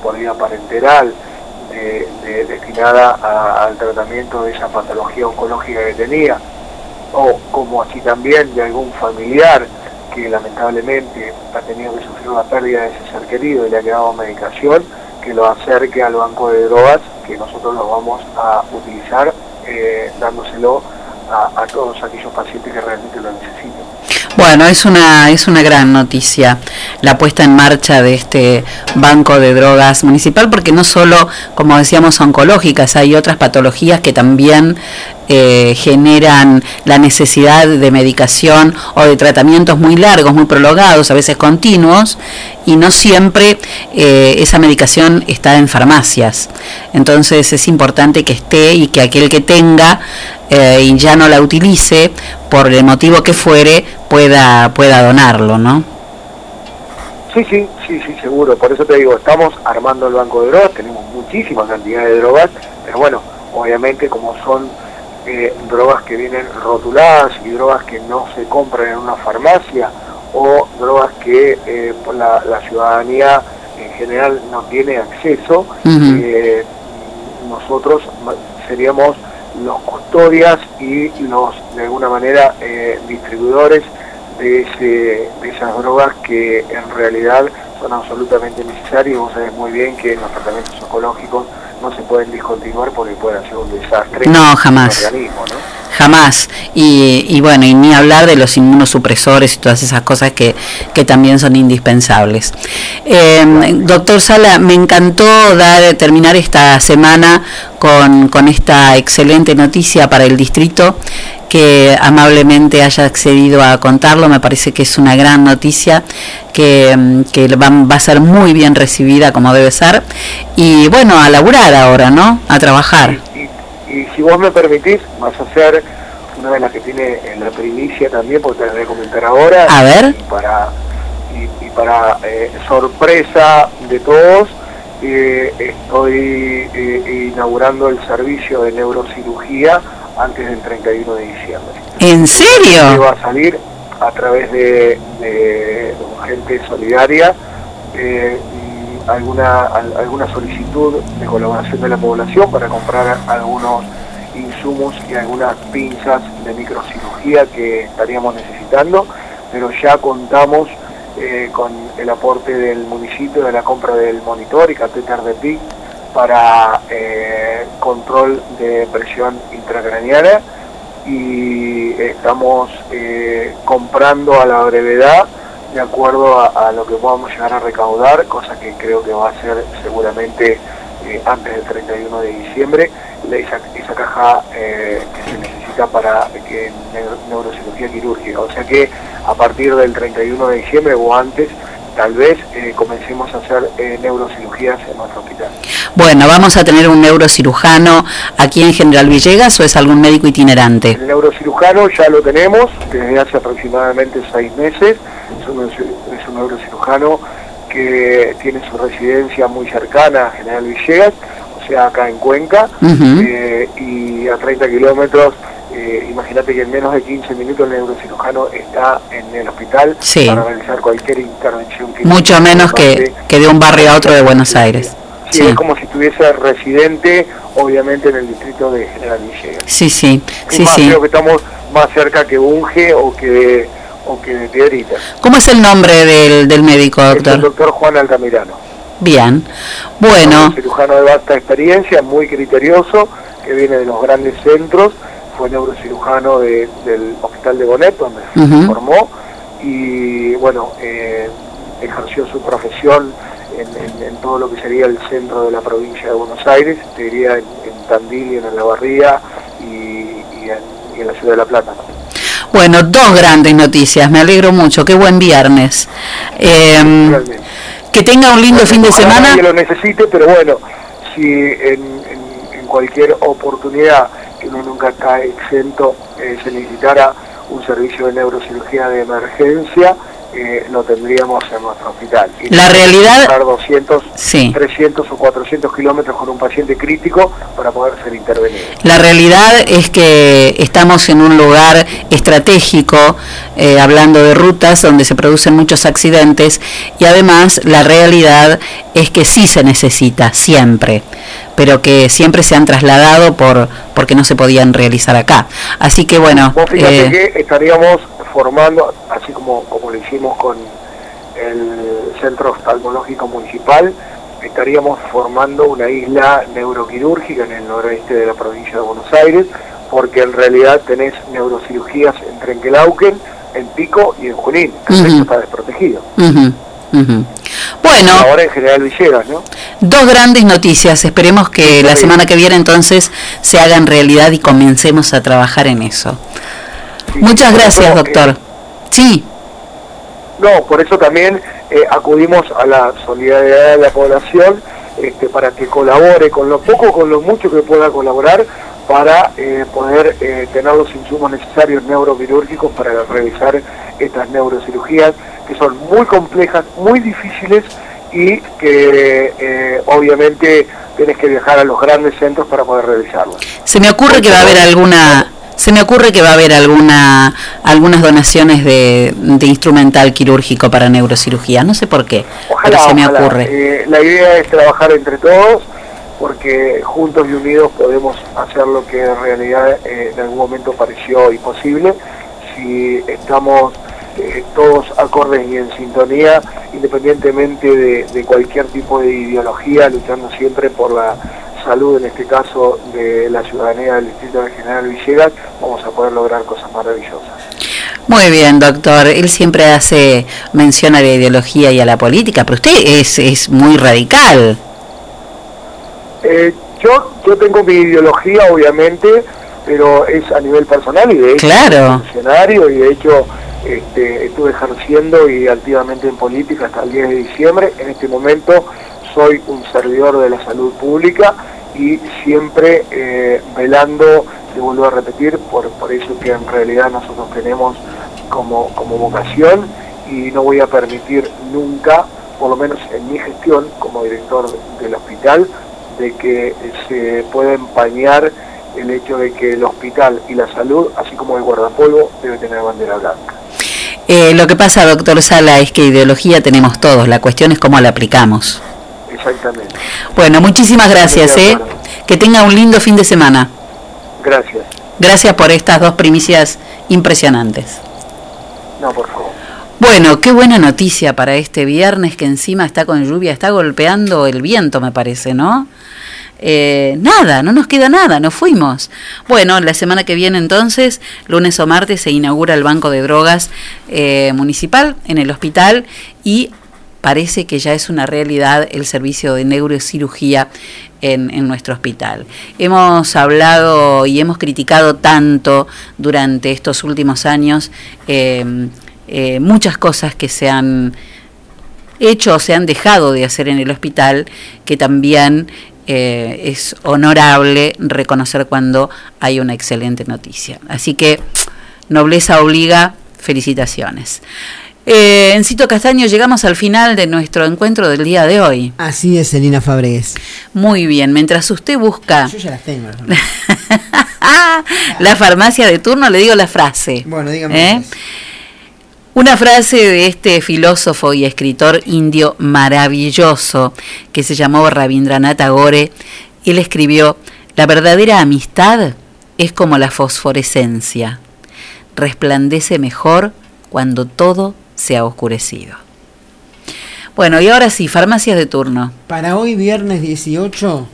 por vía parenteral, de- de- destinada al tratamiento de esa patología oncológica que tenía, o como así también de algún familiar que lamentablemente ha tenido que sufrir la pérdida de ese ser querido y le ha quedado medicación, que lo acerque al banco de drogas, que nosotros lo vamos a utilizar eh, dándoselo a, todos aquellos pacientes que realmente lo necesitan. Bueno, es una, es una gran noticia la puesta en marcha de este banco de drogas municipal, porque no solo, como decíamos, oncológicas, hay otras patologías que también eh, generan la necesidad de medicación o de tratamientos muy largos, muy prolongados, a veces continuos, y no siempre eh, esa medicación está en farmacias. Entonces es importante que esté y que aquel que tenga eh, y ya no la utilice, por el motivo que fuere, pueda, pueda donarlo, ¿no? Sí, sí, sí, sí, seguro. Por eso te digo, estamos armando el banco de drogas, tenemos muchísima cantidad de drogas, pero bueno, obviamente como son eh, drogas que vienen rotuladas y drogas que no se compran en una farmacia o drogas que eh, la, la ciudadanía en general no tiene acceso, eh, nosotros seríamos los custodias y los, de alguna manera, eh, distribuidores de, ese, de esas drogas que en realidad son absolutamente necesarias. Vos sabés muy bien que los tratamientos oncológicos no se pueden discontinuar porque pueden ser un desastre No, jamás. organismo, ¿no? Jamás. Y, y bueno, y ni hablar de los inmunosupresores y todas esas cosas que, que también son indispensables. Eh, doctor Sala, me encantó dar, terminar esta semana con, con esta excelente noticia para el distrito que amablemente haya accedido a contarlo. Me parece que es una gran noticia que, mm, que va, va a ser muy bien recibida como debe ser. Y bueno, a laburar ahora, ¿no? A trabajar. Y si vos me permitís, vas a ser una de las que tiene en la primicia también, porque te la voy a comentar ahora. A ver. Y para, y, y para eh, sorpresa de todos, eh, estoy eh, inaugurando el servicio de neurocirugía antes del 31 de diciembre. ¿En Que serio? va a salir a través de, de gente solidaria alguna al- alguna solicitud de colaboración de la población para comprar algunos insumos y algunas pinzas de microcirugía que estaríamos necesitando, pero ya contamos eh, con el aporte del municipio de la compra del monitor y catéter de PIC para eh, control de presión intracraniana y estamos eh, comprando a la brevedad de acuerdo a, a lo que podamos llegar a recaudar, cosa que creo que va a ser seguramente eh, antes del 31 de diciembre, esa, esa caja eh, que se necesita para que neuro- neurocirugía quirúrgica. O sea que a partir del 31 de diciembre o antes, tal vez eh, comencemos a hacer eh, neurocirugías en nuestro hospital. Bueno, ¿vamos a tener un neurocirujano aquí en General Villegas o es algún médico itinerante? El neurocirujano ya lo tenemos desde hace aproximadamente seis meses. Es un, es un neurocirujano que tiene su residencia muy cercana a General Villegas, o sea, acá en Cuenca, eh, y a 30 kilómetros. eh, Imagínate que en menos de 15 minutos el neurocirujano está en el hospital Sí. para realizar cualquier intervención. quirúrgica. Mucho menos que, que de un barrio a otro de Buenos Aires. Sí, Sí, es como si estuviese residente, obviamente, en el distrito de General Villegas. sí, sí, sí, más, sí. creo que estamos más cerca que Unge o que, o que de Piedrita. ¿Cómo es el nombre del, del médico, Es el doctor? doctor Juan Altamirano. Bien. Bueno, Un cirujano de vasta experiencia, muy criterioso, que viene de los grandes centros, fue neurocirujano de- del Hospital de Bonet, donde se formó, y bueno, eh, ejerció su profesión en, en- en todo lo que sería el centro de la provincia de Buenos Aires, te diría en, en Tandil y en La Barría y, y en la ciudad de La Plata. Bueno, dos grandes noticias. Me alegro mucho. Qué buen viernes. Eh, que tenga un lindo fin de semana. nadie lo necesite, pero bueno, si en, en- en cualquier oportunidad que uno nunca está exento eh, se necesitara un servicio de neurocirugía de emergencia, eh, lo tendríamos en nuestro hospital. Y La realidad- pasar 200, Sí. 300 o 400 kilómetros con un paciente crítico para poder ser intervenido. La realidad es que estamos en un lugar estratégico, eh, hablando de rutas donde se producen muchos accidentes y además la realidad es que sí se necesita, siempre, pero que siempre se han trasladado por porque no se podían realizar acá. Así que bueno, Vos fíjate eh, que estaríamos formando, así como, como lo hicimos con el Centro Oftalmológico Municipal, estaríamos formando una isla neuroquirúrgica en el noroeste de la provincia de Buenos Aires, porque en realidad tenés neurocirugías en Trenquelauquen, en Pico y en Junín. Resto está desprotegido. Bueno, Ahora en General Villegas, ¿no? Dos grandes noticias. Esperemos que la semana que viene entonces se hagan realidad y comencemos a trabajar en eso. Muchas gracias, doctor. Sí, No, por eso también eh, acudimos a la solidaridad de la población este, para que colabore con lo poco con lo mucho que pueda colaborar para eh, poder eh, tener los insumos necesarios neuroquirúrgicos para realizar estas neurocirugías que son muy complejas, muy difíciles y que eh, obviamente tienes que viajar a los grandes centros para poder realizarlo. Se me ocurre que va a haber alguna se me ocurre que va a haber alguna algunas donaciones de, de instrumental quirúrgico para neurocirugía, no sé por qué, Ojalá, pero se me ojalá. ocurre. Eh, la idea es trabajar entre todos porque juntos y unidos podemos hacer lo que en realidad eh, en algún momento pareció imposible. Si estamos eh, todos acordes y en sintonía, independientemente de, de cualquier tipo de ideología, luchando siempre por la salud, en este caso de la ciudadanía del Distrito de General Villegas, vamos a poder lograr cosas maravillosas. Muy bien, doctor. Él siempre hace mención a la ideología y a la política, pero usted es, es muy radical. Eh, yo, yo tengo mi ideología, obviamente, pero es a nivel personal y de hecho Claro. funcionario y de hecho este, estuve ejerciendo y activamente en política hasta el 10 de diciembre. En este momento soy un servidor de la salud pública y siempre eh, velando, te vuelvo a repetir, por, por eso que en realidad nosotros tenemos como, como vocación y no voy a permitir nunca, por lo menos en mi gestión como director del hospital, de que se pueda empañar el hecho de que el hospital y la salud, así como el guardapolvo, debe tener bandera blanca. Eh, lo que pasa, doctor Sala, es que ideología tenemos todos, la cuestión es cómo la aplicamos. Exactamente. Bueno, muchísimas gracias, de ¿eh? Que tenga un lindo fin de semana. Gracias. Gracias por estas dos primicias impresionantes. No, por favor. Bueno, qué buena noticia para este viernes que encima está con lluvia, está golpeando el viento, me parece, ¿no? Eh, nada, no nos queda nada, nos fuimos. Bueno, la semana que viene entonces, lunes o martes, se inaugura el banco de drogas eh, municipal en el hospital y parece que ya es una realidad el servicio de neurocirugía en, nuestro hospital. Hemos hablado y hemos criticado tanto durante estos últimos años eh, muchas cosas que se han hecho o se han dejado de hacer en el hospital, que también eh, es honorable reconocer cuando hay una excelente noticia. Así que, nobleza obliga, felicitaciones. Eh, Encito Castaño, llegamos al final de nuestro encuentro del día de hoy. Así es, Elina Fabregues. Muy bien, mientras usted busca Yo ya las tengo. la farmacia de turno, le digo la frase. Bueno, dígame. ¿Eh? Una frase de este filósofo y escritor indio maravilloso que se llamó Rabindranath Tagore. Él escribió, la verdadera amistad es como la fosforescencia. Resplandece mejor cuando todo se ha oscurecido. Bueno, y ahora sí, farmacias de turno. Para hoy, viernes 18,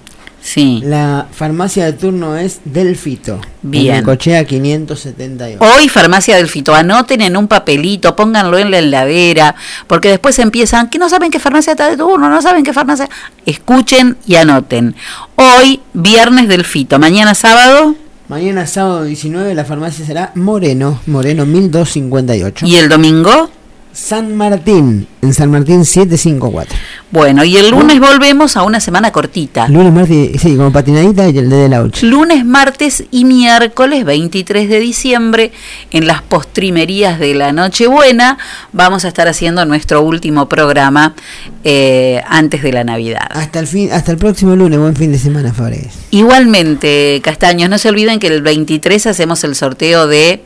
Sí. la farmacia de turno es Delfito. Bien. En Cochea 578. Hoy Farmacia del Fito, anoten en un papelito, pónganlo en la heladera, porque después empiezan, que no saben qué farmacia está de turno, no saben qué farmacia. Escuchen y anoten. Hoy, viernes del Fito, mañana sábado, Mañana sábado 19 la farmacia será Moreno, Moreno 1258. y el domingo, San Martín, en San Martín 754. bueno, y el lunes volvemos a una semana cortita. Lunes, martes, sí, como patinadita y el de la 8. Lunes, martes y miércoles 23 de diciembre en las postrimerías de la Nochebuena vamos a estar haciendo nuestro último programa eh, antes de la Navidad. Hasta el fin, hasta el próximo lunes, buen fin de semana, Fabregues. Igualmente, Castaños, no se olviden que el 23 hacemos el sorteo de,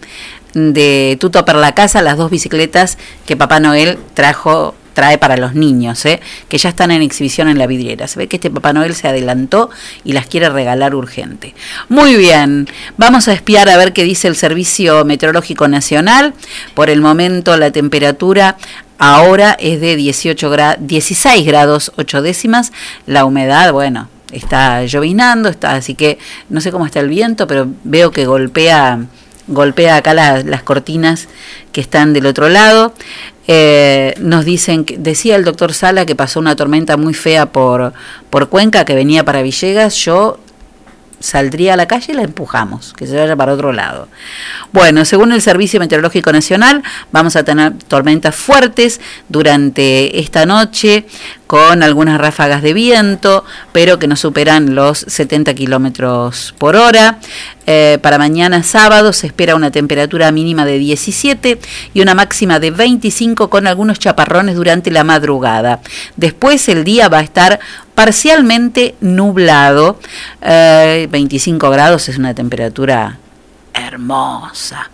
de Tuto para la Casa, las dos bicicletas que Papá Noel trajo trae para los niños, ¿eh? que ya están en exhibición en la vidriera. Se ve que este Papá Noel se adelantó y las quiere regalar urgente. Muy bien, vamos a espiar a ver qué dice el Servicio Meteorológico Nacional. Por el momento la temperatura ahora es de 18 gra- 16 grados 8 décimas. La humedad, bueno, está llovinando, está, así que no sé cómo está el viento, pero veo que golpea golpea acá la- las cortinas que están del otro lado. Eh, nos dicen, que, decía el doctor Sala que pasó una tormenta muy fea por, por Cuenca, que venía para Villegas. Yo saldría a la calle y la empujamos, que se vaya para otro lado. Bueno, según el Servicio Meteorológico Nacional, vamos a tener tormentas fuertes durante esta noche, con algunas ráfagas de viento, pero que no superan los 70 kilómetros por hora. Eh, para mañana sábado se espera una temperatura mínima de 17 y una máxima de 25 con algunos chaparrones durante la madrugada. Después el día va a estar parcialmente nublado. Eh, 25 grados es una temperatura hermosa.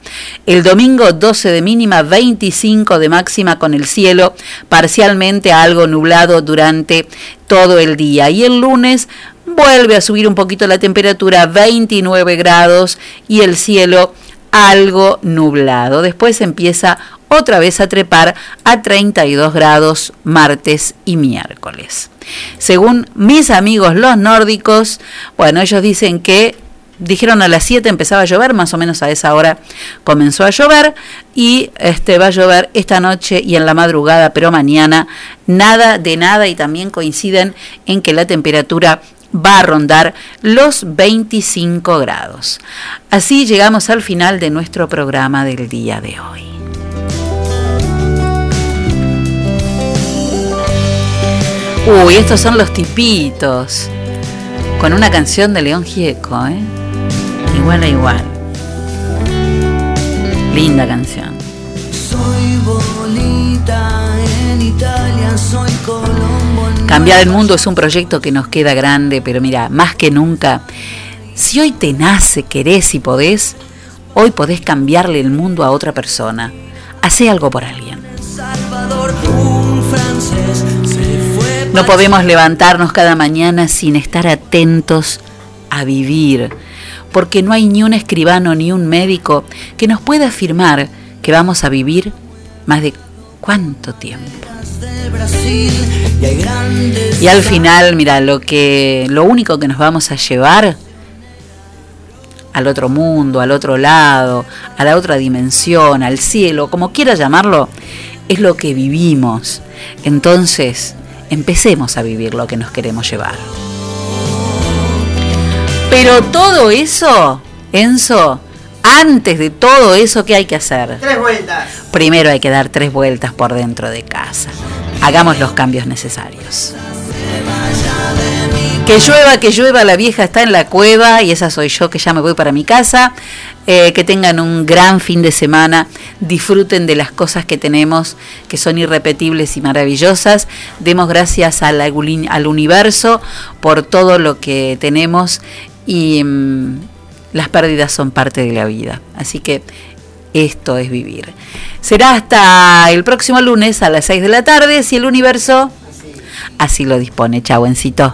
El domingo 12 de mínima, 25 de máxima con el cielo parcialmente algo nublado durante todo el día. Y el lunes vuelve a subir un poquito la temperatura, 29 grados y el cielo algo nublado. Después empieza otra vez a trepar a 32 grados martes y miércoles. Según mis amigos los nórdicos, bueno, ellos dicen que dijeron a las 7 empezaba a llover, más o menos a esa hora comenzó a llover y este va a llover esta noche y en la madrugada, pero mañana nada de nada y también coinciden en que la temperatura va a rondar los 25 grados. Así llegamos al final de nuestro programa del día de hoy. Uy, estos son los tipitos. Con una canción de León Gieco, ¿eh? Igual a igual. Linda canción. Cambiar el mundo es un proyecto que nos queda grande, pero mira, más que nunca, si hoy te nace, querés y podés, hoy podés cambiarle el mundo a otra persona. Hacé algo por alguien. No podemos levantarnos cada mañana sin estar atentos a vivir, porque no hay ni un escribano ni un médico que nos pueda afirmar que vamos a vivir más de cuánto tiempo. Y al final, mira, lo que lo único que nos vamos a llevar al otro mundo, al otro lado, a la otra dimensión, al cielo, como quiera llamarlo, es lo que vivimos. Entonces, empecemos a vivir lo que nos queremos llevar. Pero todo eso, Enzo, antes de todo eso, ¿qué hay que hacer? Tres vueltas. Primero hay que dar tres vueltas por dentro de casa. Hagamos los cambios necesarios. Que llueva, que llueva, la vieja está en la cueva y esa soy yo que ya me voy para mi casa. Eh, que tengan un gran fin de semana, disfruten de las cosas que tenemos, que son irrepetibles y maravillosas. Demos gracias al, al universo por todo lo que tenemos y mm, las pérdidas son parte de la vida. Así que esto es vivir. Será hasta el próximo lunes a las 6 de la tarde, si el universo así lo dispone. Chau, Encito.